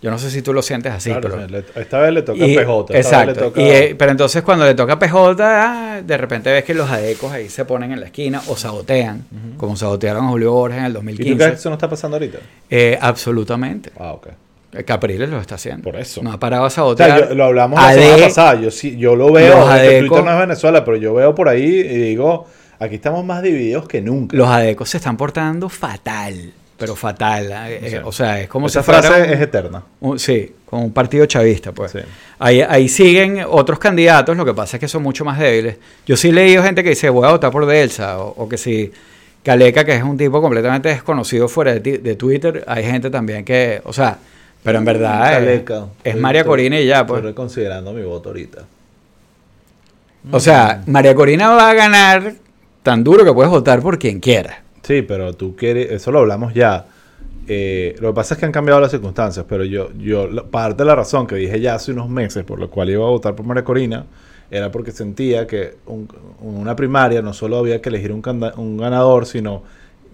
Yo no sé si tú lo sientes así, Claro, pero... esta vez le toca Y- PJ. exacto. le toca- Y, eh, pero entonces cuando le toca PJ, ah, de repente ves que los adecos ahí se ponen en la esquina o sabotean, como sabotearon a Julio Borges en el ¿Y tú 2015. crees que eso no está pasando ahorita? Eh, absolutamente. Ah, ok. Eh, Capriles lo está haciendo. Por eso. No ha parado a O sabotear. sea, yo- lo hablamos la semana pasada. Yo sí, yo lo veo. Los es que adecos- no es Venezuela, pero yo veo por ahí y digo, aquí estamos más divididos que nunca. Los adecos se están portando fatal. Pero fatal. eh, O sea, eh, o sea, es como Esa si fuera frase un- es eterna. un- sí, como un partido chavista, pues. Sí. Ahí, ahí siguen otros candidatos, lo que pasa es que son mucho más débiles. Yo sí he leído gente que dice, voy a votar por Delsa, o, o que si Caleca, que es un tipo completamente desconocido fuera de, Twitter, hay gente también que, o sea, pero en verdad es- Caleca. es, María Corina y ya, pues. Estoy reconsiderando mi voto ahorita. O sea, María Corina va a ganar tan duro que puedes votar por quien quiera. Sí, pero tú quieres, eso lo hablamos ya. Eh, lo que pasa es que han cambiado las circunstancias, pero yo, yo, parte de la razón que dije ya hace unos meses por lo cual iba a votar por María Corina era porque sentía que un- una primaria no solo había que elegir un, ganador, sino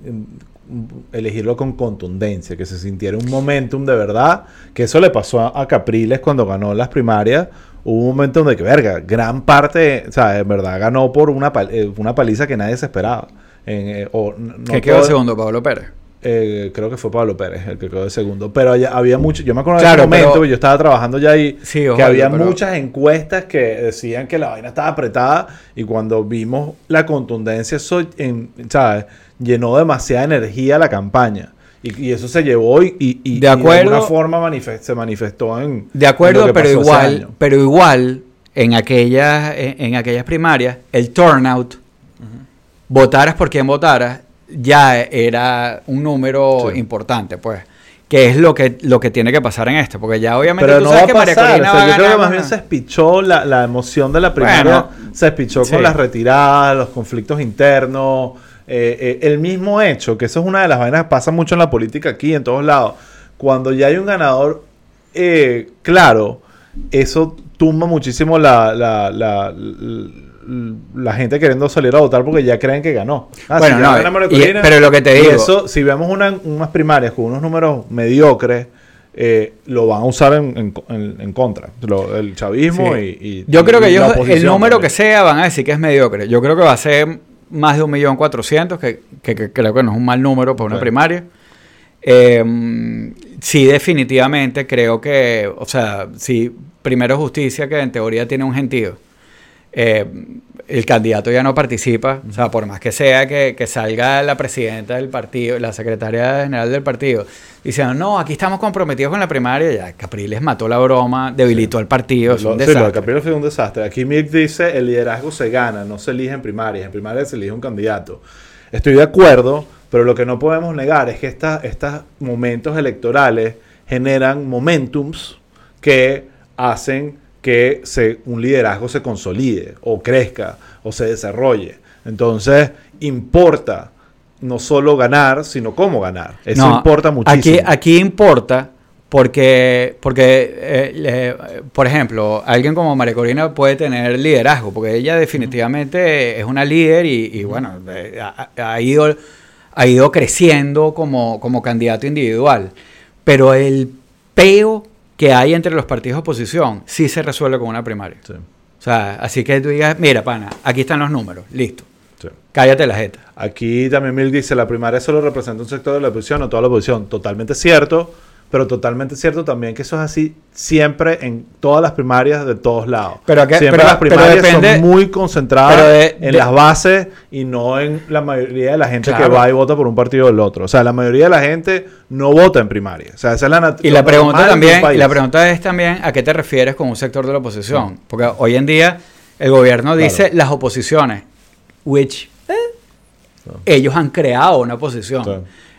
mm, elegirlo con contundencia, que se sintiera un momentum de verdad, que eso le pasó a Capriles cuando ganó las primarias. Hubo un momento donde que, verga, gran parte, o sea, en verdad ganó por una, pal- eh, una paliza que nadie se esperaba. En, eh, o n- no ¿Qué quedó segundo, Pablo Pérez? eh, creo que fue Pablo Pérez el que quedó de segundo. Pero ya había mucho. Yo me acuerdo Claro, de ese momento, pero- yo estaba trabajando ya ahí, Sí, que había pero- muchas encuestas que decían que la vaina estaba apretada. Y cuando vimos la contundencia, eso en- ¿sabes? llenó demasiada energía la campaña. Y, y eso se llevó y, y, y- De y acuerdo. alguna forma manifest- se manifestó en. De en acuerdo, lo que pero pasó ese igual, año. pero igual en aquellas, en, en aquellas primarias, el turnout, votaras por quien votaras, ya era un número Sí. importante, pues. que es lo que, lo que tiene que pasar en esto. Porque ya obviamente Pero tú no sabes va a que María pasar. Corina o va sea, a yo creo que ganar, más bien se espichó la, la emoción de la primaria. Bueno, se espichó sí. con las retiradas, los conflictos internos. Eh, eh, el mismo hecho, que eso es una de las vainas que pasa mucho en la política aquí, en todos lados. Cuando ya hay un ganador eh, claro, eso tumba muchísimo la, la, la, la- la gente queriendo salir a votar porque ya creen que ganó. Ah, Bueno, no, y- Corina, pero lo que te digo- eso, si vemos una- unas primarias con unos números mediocres, eh, lo van a usar en, en- en- en contra. Lo- el chavismo Sí. y, y- Yo creo que ellos, el número también. que sea, van a decir que es mediocre. Yo creo que va a ser más de un millón cuatrocientos, que, que- que creo que no es un mal número para una primaria. Eh, sí, definitivamente creo que, o sea, sí, primero justicia, que en teoría tiene un gentío. Eh, el candidato ya no participa, o sea, por más que sea que, que salga la presidenta del partido, la secretaria general del partido, diciendo, no, aquí estamos comprometidos con la primaria, ya Capriles mató la broma, debilitó el partido, es Lo- un sí, lo de desastre. Capriles fue un desastre. Aquí Milk dice, el liderazgo se gana, no se elige en primarias. En primarias se elige un candidato. Estoy de acuerdo, pero lo que no podemos negar es que estos momentos electorales generan momentums que hacen que se, un liderazgo se consolide o crezca o se desarrolle. Entonces, importa no solo ganar, sino cómo ganar. Eso No, importa muchísimo. Aquí, aquí importa porque, porque eh, por ejemplo, alguien como María Corina puede tener liderazgo, porque ella definitivamente es una líder y, y bueno, eh, ha, ha ido, ha ido creciendo como, como candidato individual. Pero el peo que hay entre los partidos de oposición sí se resuelve con una primaria. Sí, O sea, así que tú digas, mira, pana, aquí están los números, listo, sí. cállate la jeta. Aquí también Mil dice, la primaria solo representa un sector de la oposición, no toda la oposición. Totalmente cierto, pero totalmente cierto también que eso es así siempre en todas las primarias de todos lados. Pero que- siempre pero- las primarias depende- son muy concentradas de- en de- las bases y no en la mayoría de la gente que va y vota por un partido o el otro. O sea, la mayoría de la gente no vota en primaria. O sea, esa es la Y la pregunta también, y la pregunta es también a qué te refieres con un sector de la oposición, porque hoy en día el gobierno dice Claro. las oposiciones, which eh, ellos han creado una oposición. Sí.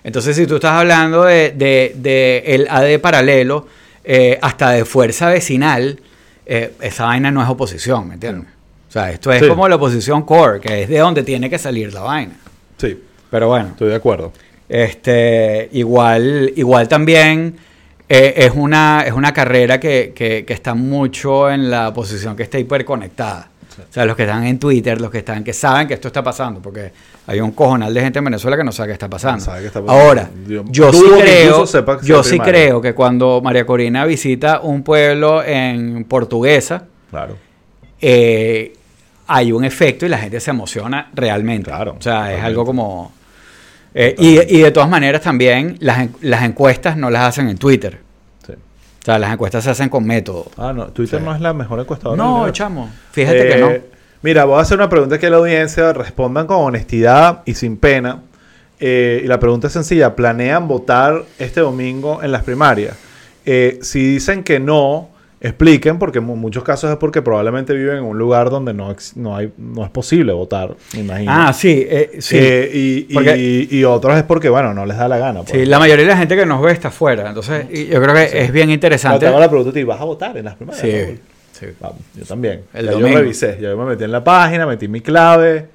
Entonces, si tú estás hablando de, de- de el AD paralelo, eh, hasta de fuerza vecinal, eh, esa vaina no es oposición, ¿me entiendes? O sea, esto es Sí. como la oposición core, que es de donde tiene que salir la vaina. Sí, Pero bueno. estoy de acuerdo. Este, igual, igual también eh, es, una, es una carrera que, que- que está mucho en la posición que está hiperconectada. O sea, los que están en Twitter, los que están, que saben que esto está pasando, porque hay un cojonal de gente en Venezuela que no sabe qué está pasando. No qué está pasando. Ahora, Yo yo, sí que creo, que yo sí creo que cuando María Corina visita un pueblo en portuguesa, Claro. eh, hay un efecto y la gente se emociona realmente. Claro, O sea, es algo como... eh, y, y de todas maneras también las, las encuestas no las hacen en Twitter. O sea, las encuestas se hacen con método. Ah, no, Twitter Sí. no es la mejor encuestadora. No, chamo. Fíjate que Eh, no. Mira, voy a hacer una pregunta a la audiencia. Respondan con honestidad y sin pena. Eh, y la pregunta es sencilla. ¿Planean votar este domingo en las primarias? Eh, si dicen que no, expliquen, porque en mu- muchos casos es porque probablemente viven en un lugar donde no, no, hay, no es posible votar, me imagino. Ah, sí, eh, sí. Eh, y, y- Porque- y otros es porque, bueno, no les da la gana. pues. Sí, la mayoría de la gente que nos ve está afuera. Entonces, yo creo que es bien interesante. te hago la pregunta ¿vas a votar en las primarias? Sí, sí. Vamos, yo también. El Ya yo revisé, yo me metí en la página, metí mi clave.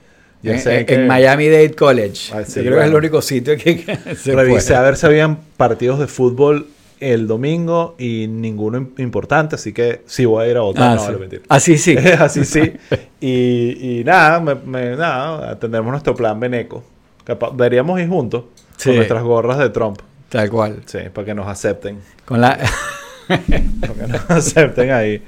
En, que- Miami Dade College. Ah, sí, yo creo que es el único sitio que, que se Revisé puede. a ver si habían partidos de fútbol el domingo y ninguno im- importante, así que sí voy a ir a votar. Ah, no, sí. vale, mentira. Así sí. así sí. Y, y nada, me- me- nada, tendremos nuestro plan Beneco. Deberíamos ir juntos Sí. con nuestras gorras de Trump. Tal cual. Sí, para que nos acepten. Con la Para que nos acepten ahí.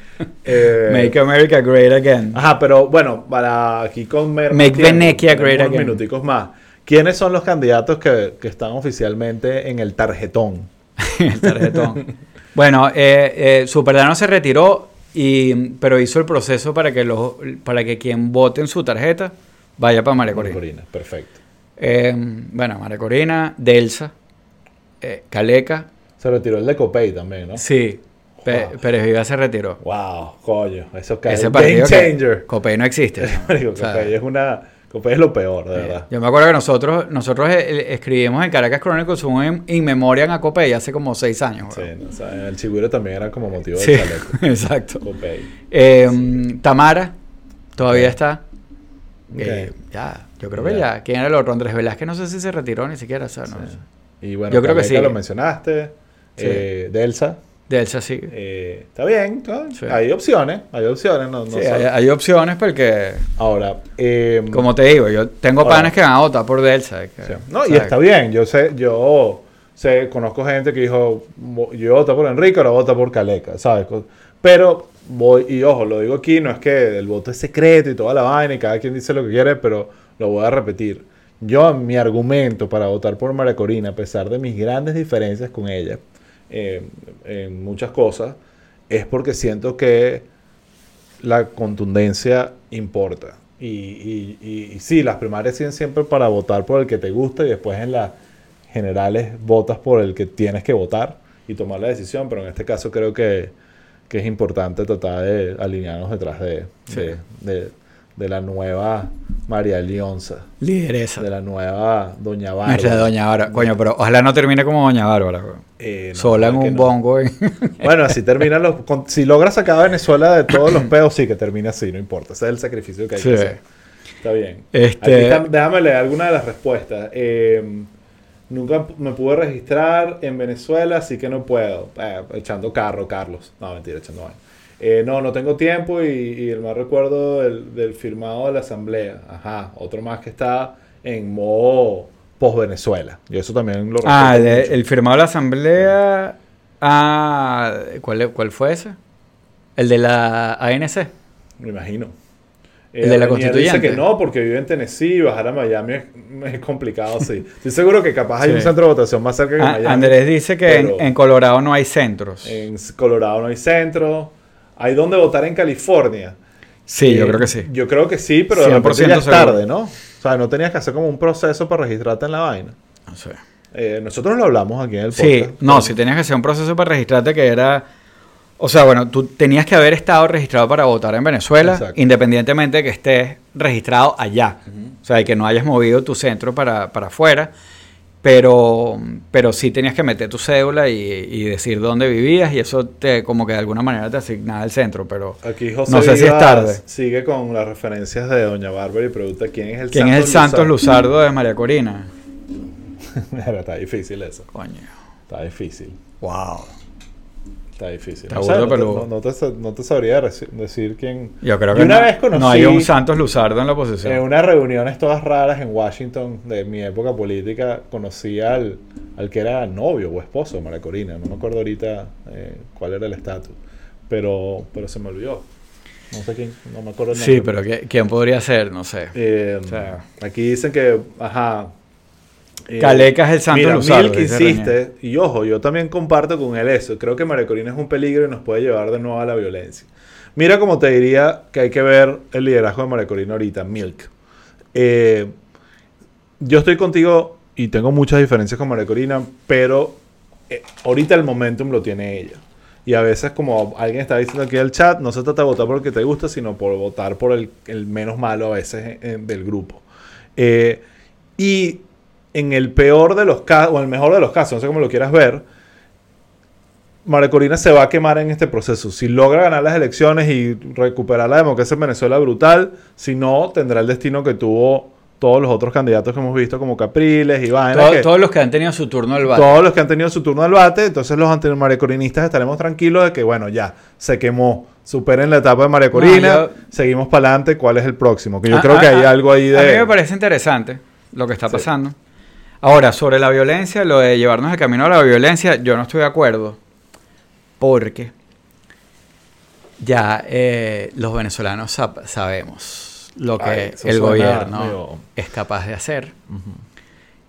Eh, Make America Great Again. Ajá, pero bueno, para aquí con mer- Make tenemos great unos again. minuticos más. ¿Quiénes son los candidatos que, que están oficialmente en el tarjetón? el tarjetón. bueno, eh, eh, Superdano se retiró, y, pero hizo el proceso para que, los, para que quien vote en su tarjeta vaya para María Corina. Corina, perfecto. Eh, bueno, María Corina, Delsa, eh, Caleca, Se retiró el de Copey también, ¿no? sí, Pe- Wow. Pérez Viva se retiró. Wow, coño, eso cae. Ese Game partido que changer. Copey no existe. ¿no? Marico, O sea, Copey es una Copey es lo peor, de verdad. Yo me acuerdo que nosotros, nosotros eh, escribimos en Caracas Chronicles un in, in memoriam a Copey hace como seis años. Sí, no, o sea, el chigüiro también era como motivo Sí, de chaleco. exacto. Copey. Eh, Tamara, todavía está. Eh, ya, yo creo que Ya. ¿Quién era el otro? Andrés Velázquez, no sé si se retiró ni siquiera. O sea, no Sí. sé. Y bueno, Yo creo que sí. lo mencionaste. Eh, Delsa. De Elsa sí. eh, está bien. ¿no? Sí. Hay opciones. Hay opciones. No, no Sí, hay, hay opciones porque, Ahora, eh, como te digo, yo tengo Ahora. panes que van a votar por Delsa. que- Sí. No, y está bien. Yo sé, yo sé, conozco gente que dijo, "Mo- yo voto por Enrique, ahora vota por Caleca, ¿sabes? Pero voy, y ojo, lo digo aquí, no es que el voto es secreto y toda la vaina y cada quien dice lo que quiere, pero lo voy a repetir. Yo, mi argumento para votar por María Corina, a pesar de mis grandes diferencias con ella eh, en muchas cosas, es porque siento que la contundencia importa. Y, y- y- y sí, las primarias siguen siempre para votar por el que te gusta y después en las generales votas por el que tienes que votar y tomar la decisión, pero en este caso creo que, que es importante tratar de alinearnos detrás de, Sí. de, de- de la nueva María Leonza, Lideresa. de la nueva Doña Bárbara. Nuestra Doña Bárbara. Coño, pero ojalá no termine como Doña Bárbara. Eh, no, Sola en un no. bongo. y- Bueno, así terminan los. con- si logras sacar a Venezuela de todos los peos, sí que termina así, no importa. Ese es el sacrificio que hay Sí. que hacer. Está bien. Este- está- déjame leer alguna de las respuestas. Eh, nunca me pude registrar en Venezuela, así que no puedo. Eh, echando carro, Carlos. No, mentira, echando vaina. Eh, no, no tengo tiempo y, y el más recuerdo del, del firmado de la asamblea. Ajá, otro más que está en modo post-Venezuela. Yo eso también lo ah, de- mucho. el firmado de la asamblea. Ah, ¿cuál, ¿cuál fue ese? El de la ANC. Me imagino. El de la Daniel Constituyente. Dice que no, porque vive en Tennessee bajar a Miami es, es complicado, sí. Estoy seguro que capaz hay Sí. un centro de votación más cerca que Ah, Miami. Andrés dice que en, Colorado no hay centros. en Colorado no hay centro. ¿Hay donde votar en California? sí, yo Eh, creo que sí. Yo creo que sí, pero de 100% repente ya es tarde, ¿no? O sea, no tenías que hacer como un proceso para registrarte en la vaina. No sé. Eh, nosotros lo hablamos aquí en el Sí, podcast. no, si tenías que hacer un proceso para registrarte que era... O sea, bueno, tú tenías que haber estado registrado para votar en Venezuela, Exacto. independientemente de que estés registrado allá. O sea, y que no hayas movido tu centro para, para afuera. Pero, pero sí tenías que meter tu cédula y, y decir dónde vivías y eso te como que de alguna manera te asignaba el centro. Pero Aquí José no sé si es tarde. sigue con las referencias de Doña Bárbara y pregunta quién es el ¿quién es el Santos Luzardo de María Corina? Mira, está difícil eso. Coño. Está difícil. Wow. Está difícil. Está No, burda sé, no, te, no- no te no te sabría decir quién. Yo creo Yo que una no, vez conocí- no hay un Santos Luzardo en la oposición. En unas reuniones todas raras en Washington de mi época política, conocí al, al que era novio o esposo de María Corina. No me acuerdo ahorita eh, cuál era el estatus. Pero, pero se me olvidó. No sé quién, no me acuerdo el nombre. Sí, pero ¿qué- ¿quién podría ser? No sé. Eh, O sea. aquí dicen que, ajá. Eh, Caleca es el santo mira, Luzardo, Milk insiste, y ojo, yo también comparto con él eso. Creo que María Corina es un peligro y nos puede llevar de nuevo a la violencia. Mira como te diría que hay que ver el liderazgo de María Corina ahorita, Milk. Eh, yo estoy contigo y tengo muchas diferencias con María Corina, pero eh, ahorita el momentum lo tiene ella. Y a veces, como alguien está diciendo aquí en el chat, no se trata de votar por el que te gusta, sino por votar por el, el menos malo a veces eh, del grupo. Eh, y en el peor de los casos, o en el mejor de los casos, no sé cómo lo quieras ver, María Corina se va a quemar en este proceso. Si logra ganar las elecciones y recuperar la democracia en Venezuela, brutal. Si no, tendrá el destino que tuvo todos los otros candidatos que hemos visto, como Capriles Vaina. Todo- que- todos los que han tenido su turno del bate. todos los que han tenido su turno al bate, entonces los antimaricorinistas estaremos tranquilos de que, bueno, ya, se quemó. Superen la etapa de María Corina, yo- seguimos para adelante, ¿cuál es el próximo? Que yo Ah, creo ah, que hay ah, algo ahí de... A mí me parece interesante lo que está Sí. pasando. Ahora, sobre la violencia, lo de llevarnos el camino a la violencia, yo no estoy de acuerdo. Porque ya eh, los venezolanos sab- sabemos lo que Ay, el gobierno medio- es capaz de hacer.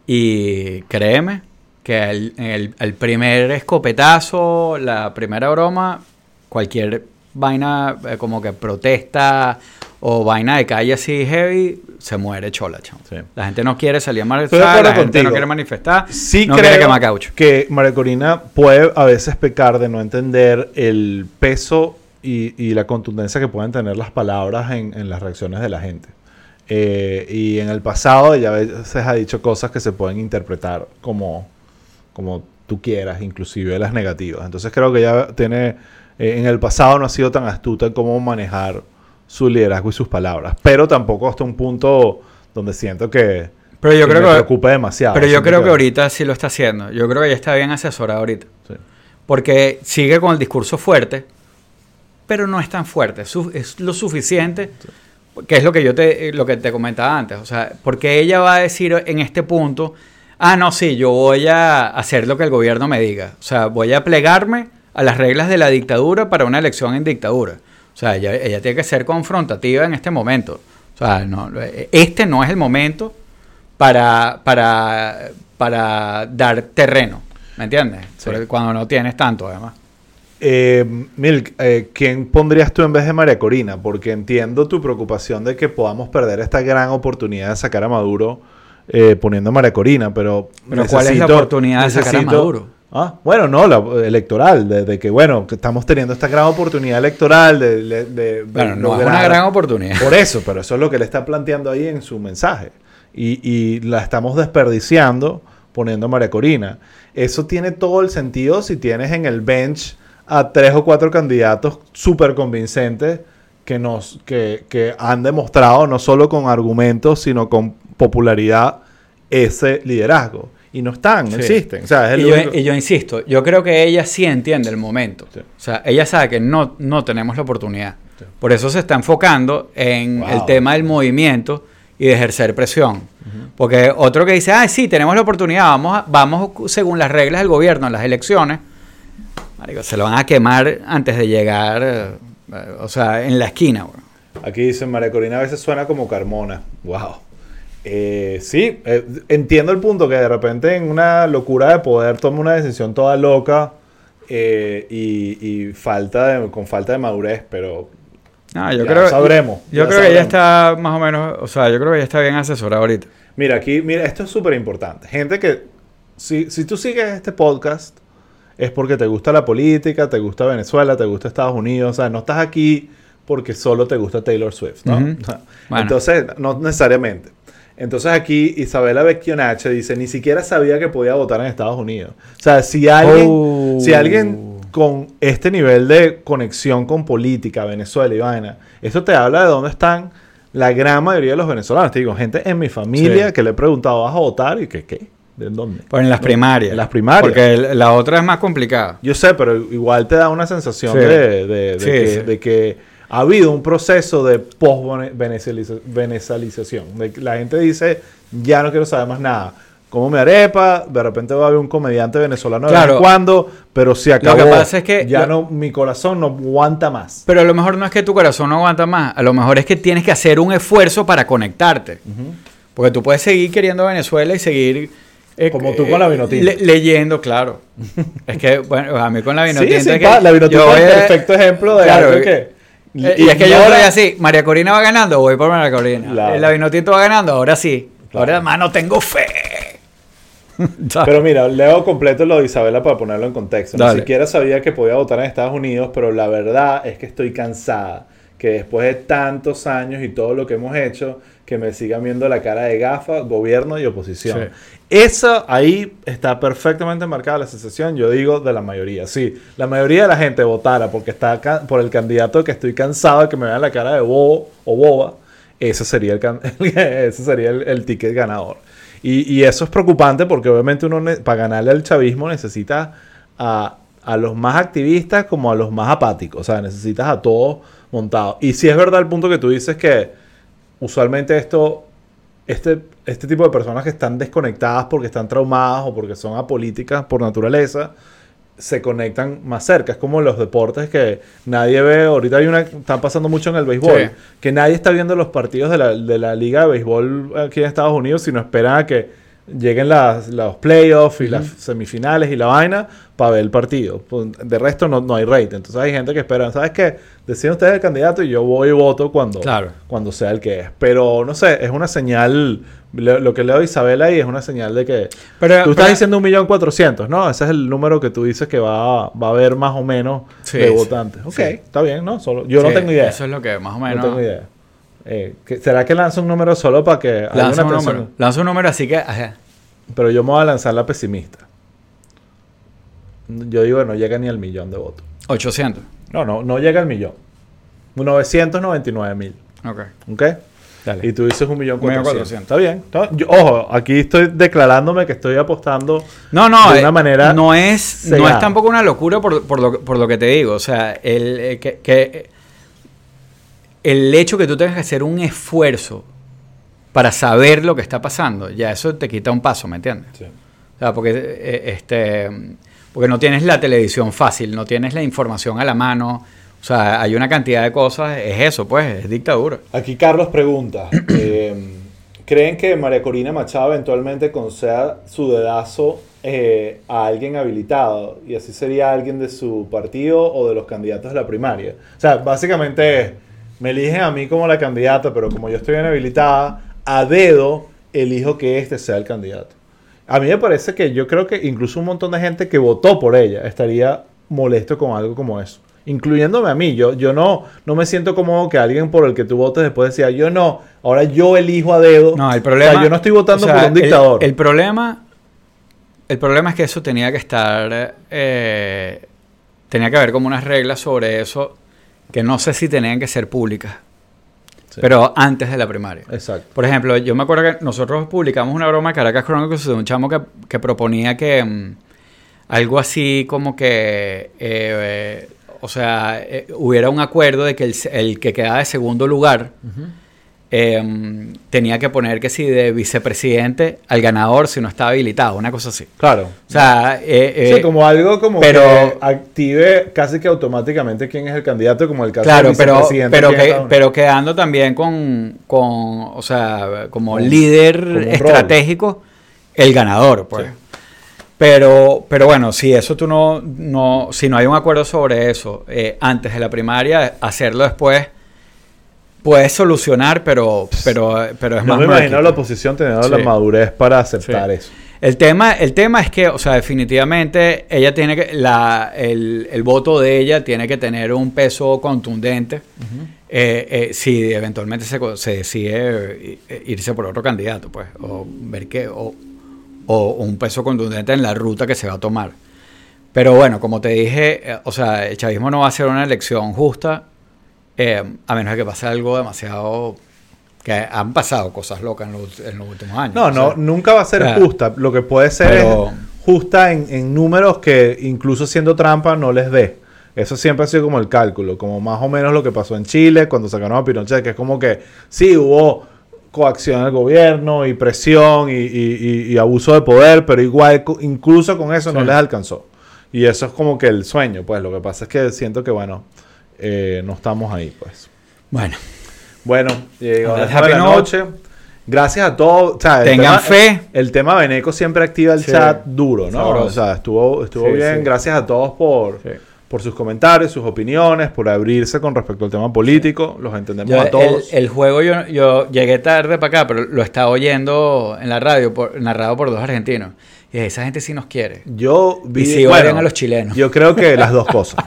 Y créeme que el, el- el primer escopetazo, la primera broma, cualquier vaina eh, como que protesta o vaina de calle así heavy, se muere chola, chamo. Sí. La gente no quiere salir a manifestar, la gente no quiere manifestar, Sí no creo quiere quemar caucho. que María Corina puede a veces pecar de no entender el peso y, y la contundencia que pueden tener las palabras en, en las reacciones de la gente. Eh, y en el pasado ella a veces ha dicho cosas que se pueden interpretar como, como tú quieras, inclusive las negativas. Entonces creo que ella tiene, eh, en el pasado no ha sido tan astuta en cómo manejar su liderazgo y sus palabras. Pero tampoco hasta un punto donde siento que, Pero yo que creo me que, preocupa demasiado. pero yo creo que ahorita sí lo está haciendo. Yo creo que ella está bien asesorada ahorita. Sí. Porque sigue con el discurso fuerte, pero no es tan fuerte. Es, lo suficiente, que es lo que yo te, lo que te comentaba antes. O sea, porque ella va a decir en este punto, ah, no, sí, yo voy a hacer lo que el gobierno me diga. O sea, voy a plegarme a las reglas de la dictadura para una elección en dictadura. O sea, ella, ella tiene que ser confrontativa en este momento. O sea, no, este no es el momento para, para, para dar terreno. ¿Me entiendes? Sí. Cuando no tienes tanto, además. Eh, Milk, eh, ¿quién pondrías tú en vez de María Corina? Porque entiendo tu preocupación de que podamos perder esta gran oportunidad de sacar a Maduro eh, poniendo a María Corina, pero... Pero ¿cuál es la oportunidad de sacar a Maduro? Ah, bueno, no, la electoral, de, de que bueno, que estamos teniendo esta gran oportunidad electoral de, de- de Bueno, no es una gran oportunidad. Por eso, pero eso es lo que le está planteando ahí en su mensaje. Y, y la estamos desperdiciando poniendo a María Corina. Eso tiene todo el sentido si tienes en el bench a tres o cuatro candidatos súper convincentes que, nos, que, que han demostrado no solo con argumentos, sino con popularidad ese liderazgo. Y no están, no Sí. existen. O sea, es el Y yo, único- y yo insisto, yo creo que ella sí entiende el momento. Sí. O sea, ella sabe que no, no tenemos la oportunidad. Sí. Por eso se está enfocando en Wow. el tema del movimiento y de ejercer presión. Porque otro que dice, ah, sí, tenemos la oportunidad, vamos, a- vamos según las reglas del gobierno en las elecciones, marico, se lo van a quemar antes de llegar, eh, eh, o sea, en la esquina. bro. Aquí dice María Corina a veces suena como Carmona. Wow. Eh, sí, eh, entiendo el punto que de repente en una locura de poder toma una decisión toda loca eh, y, y falta de- con falta de madurez, pero No, yo Ya creo, sabremos, Yo ya creo que ella sabremos. está más o menos, o sea, yo creo que ella está bien asesorada ahorita. mira aquí, mira, esto es súper importante. Gente que, si, si tú sigues este podcast, es porque te gusta la política, te gusta Venezuela, te gusta Estados Unidos, o sea, no estás aquí porque solo te gusta Taylor Swift, ¿no? Bueno. Entonces, no necesariamente. Entonces aquí Isabela Becchionache dice, ni siquiera sabía que podía votar en Estados Unidos. O sea, si alguien, Oh. si alguien con este nivel de conexión con política, Venezuela y vaina, eso te habla de dónde están la gran mayoría de los venezolanos. Te digo, gente en mi familia Sí. que le he preguntado, ¿vas a votar? Y que, ¿qué? ¿De dónde? Pues en las primarias. en las primarias. Porque la otra es más complicada. Yo sé, pero igual te da una sensación Sí. de, de- de Sí, que, sí. de que ha habido un proceso de post-venezalización. De que la gente dice, ya no quiero saber más nada. Como mi arepa, de repente va a haber un comediante venezolano de vez Claro. en cuando, pero si acabó, que pasa es que ya lo- no, mi corazón no aguanta más. Pero a lo mejor no es que tu corazón no aguanta más. A lo mejor es que tienes que hacer un esfuerzo para conectarte. Porque tú puedes seguir queriendo Venezuela y seguir... eh, Como tú con la vinotinta. le- leyendo, claro. es que, bueno, a mí con la Sí, vinotinta... sí, es que la vinotinta es el perfecto ejemplo de Claro, algo que... Eh, Y es que yo soy así, María Corina va ganando, voy por María Corina. Eh, La Vinotinto va ganando, ahora sí. Claro. Ahora no tengo fe. Pero mira, leo completo lo de Isabela para ponerlo en contexto. Ni siquiera sabía que podía votar en Estados Unidos, pero la verdad es que estoy cansada. Que después de tantos años y todo lo que hemos hecho, que me sigan viendo la cara de gafa, gobierno y oposición. Sí. Eso ahí está perfectamente marcada la sensación, yo digo, de la mayoría. Sí, la mayoría de la gente votara porque está por el candidato que estoy cansado de que me vean la cara de bobo o boba. Ese sería el, ese sería el, el ticket ganador. Y, y eso es preocupante porque obviamente uno para ganarle al chavismo necesita a, a los más activistas como a los más apáticos. O sea, necesitas a todos montados. Y si es verdad el punto que tú dices que usualmente esto, este, este tipo de personas que están desconectadas porque están traumadas o porque son apolíticas por naturaleza, se conectan más cerca. Es como los deportes que nadie ve. Ahorita hay una. Están pasando mucho en el béisbol. Sí. Que nadie está viendo los partidos de la, de la Liga de Béisbol aquí en Estados Unidos, sino esperan a que lleguen las, los playoffs y las semifinales y la vaina para ver el partido. Pues, De resto no, no hay rate. Entonces hay gente que espera, ¿sabes qué? Deciden ustedes el candidato y yo voy y voto cuando, Claro. cuando sea el que es. Pero no sé, es una señal. le- Lo que leo a Isabel ahí es una señal de que. Pero, Tú estás pero- diciendo un millón cuatrocientos, ¿no? Ese es el número que tú dices que va, va a haber más o menos Sí, de sí, votantes. Ok, sí. está bien, ¿no? Solo, yo no tengo idea. Eso es lo que más o no menos. tengo idea. Eh, ¿Será que lanza un número solo para que Lanza un tensión? número. Lanza un número así que... ajá. Pero yo me voy a lanzar la pesimista. Yo digo que no llega ni al millón de votos. 800. No, no, no llega al millón. 999 mil. Ok. ¿Ok? Dale. Y tú dices un millón cuatrocientos. Está bien. Yo- ojo, aquí estoy declarándome que estoy apostando. No, no, de eh, una manera no es, no es tampoco una locura por, por lo, por lo que te digo. O sea, el, eh, que, que- el hecho que tú tengas que hacer un esfuerzo para saber lo que está pasando, ya eso te quita un paso, ¿me entiendes? O sea, porque, eh, este, porque no tienes la televisión fácil, no tienes la información a la mano. O sea, hay una cantidad de cosas, es eso, pues, es dictadura. Aquí Carlos pregunta: eh, ¿Creen que María Corina Machado eventualmente conceda su dedazo eh, a alguien habilitado? Y así sería alguien de su partido o de los candidatos de la primaria. O sea, básicamente me eligen a mí como la candidata, pero como yo estoy inhabilitada, a dedo elijo que este sea el candidato. A mí me parece que yo creo que incluso un montón de gente que votó por ella estaría molesto con algo como eso. Incluyéndome a mí. Yo, yo no, no me siento cómodo que alguien por el que tú votes después decía, yo no, ahora yo elijo a dedo. No, el problema. O sea, yo no estoy votando o sea, por un el- dictador. El, problema. El problema es que eso tenía que estar. eh, tenía que haber como unas reglas sobre eso que no sé si tenían que ser públicas. Sí. Pero antes de la primaria. Exacto. Por ejemplo, yo me acuerdo que nosotros publicamos una broma de Caracas Chronicles de un chamo que, que proponía que mm, algo así como que, eh, eh, o sea, eh, hubiera un acuerdo de que el, el que quedaba de segundo lugar eh, mm, tenía que poner que si de vicepresidente al ganador si no estaba habilitado, una cosa así. Claro. O sea, eh, Sí, eh, como algo como pero- que active casi que automáticamente quién es el candidato, como el caso Claro, del pero, vicepresidente pero, en que- pero quedando también con, con o sea, como líder como un rol. estratégico, el ganador, pues. Sí. Pero, pero bueno, si eso tú no, no, si no hay un acuerdo sobre eso eh, antes de la primaria, hacerlo después puedes solucionar, pero, pero, pero es no más me imagino la oposición teniendo la madurez para aceptar Sí. eso. El tema, el tema es que, o sea, definitivamente ella tiene que, la, el, el voto de ella tiene que tener un peso contundente eh, eh, si eventualmente se, se decide eh, irse por otro candidato, pues, o ver qué, o, o un peso contundente en la ruta que se va a tomar. Pero bueno, como te dije, eh, o sea, el chavismo no va a ser una elección justa, eh, a menos de que pase algo demasiado... que han pasado cosas locas en los, en los últimos años. No, no, sea, nunca va a ser justa. Lo que puede ser pero- es justa en, en números que incluso siendo trampa no les dé. Eso siempre ha sido como el cálculo, como más o menos lo que pasó en Chile cuando sacaron a Pinochet, que es como que sí hubo coacción del gobierno y presión y, y- y- y abuso de poder, pero igual incluso con eso no les alcanzó. Y eso es como que el sueño, pues lo que pasa es que siento que bueno, eh, no estamos ahí, pues. Bueno, Bueno, llegó la note. noche. Gracias a todos. O sea, el Tengan tema- fe. El, tema Beneco siempre activa el Sí. chat duro, ¿no? Sabroso. O sea, estuvo, estuvo Sí, bien. sí. Gracias a todos por, por sus comentarios, sus opiniones, por abrirse con respecto al tema político. Los entendemos yo- a todos. el juego yo, yo llegué tarde para acá, pero lo estaba oyendo en la radio, por- narrado por dos argentinos. Y esa gente sí nos quiere. Yo vi. Y si odian a los chilenos. Yo creo que las dos cosas.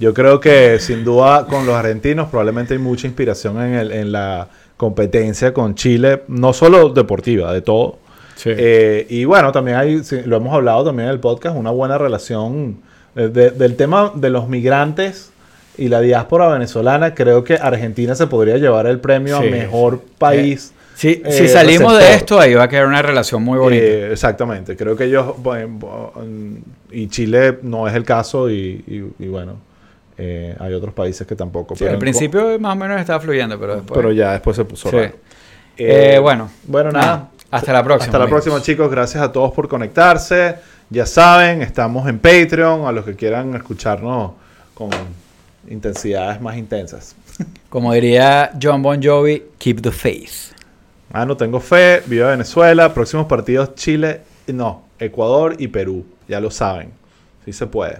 Yo creo que sin duda con los argentinos probablemente hay mucha inspiración en, el, en la competencia con Chile, no solo deportiva, de todo. Sí. Eh, y bueno, también hay, lo hemos hablado también en el podcast, una buena relación eh, de- del tema de los migrantes y la diáspora venezolana. Creo que Argentina se podría llevar el premio Sí. a mejor país. si, eh, si salimos de esto, ahí va a quedar una relación muy bonita. Exactamente, creo que ellos, bueno, y Chile no es el caso y, y- y bueno, eh, hay otros países que tampoco. Sí, pero al en- principio más o menos estaba fluyendo, pero después... pero ya después se puso Sí. raro. Eh, bueno, bueno, nada. nada, hasta la próxima, Hasta la amigos. próxima, chicos. Gracias a todos por conectarse. Ya saben, estamos en Patreon. A los que quieran escucharnos con intensidades más intensas. como diría John Bon Jovi, keep the faith. Ah, no tengo fe. Viva Venezuela. Próximos partidos Chile, no, Ecuador y Perú. Ya lo saben. Sí se puede.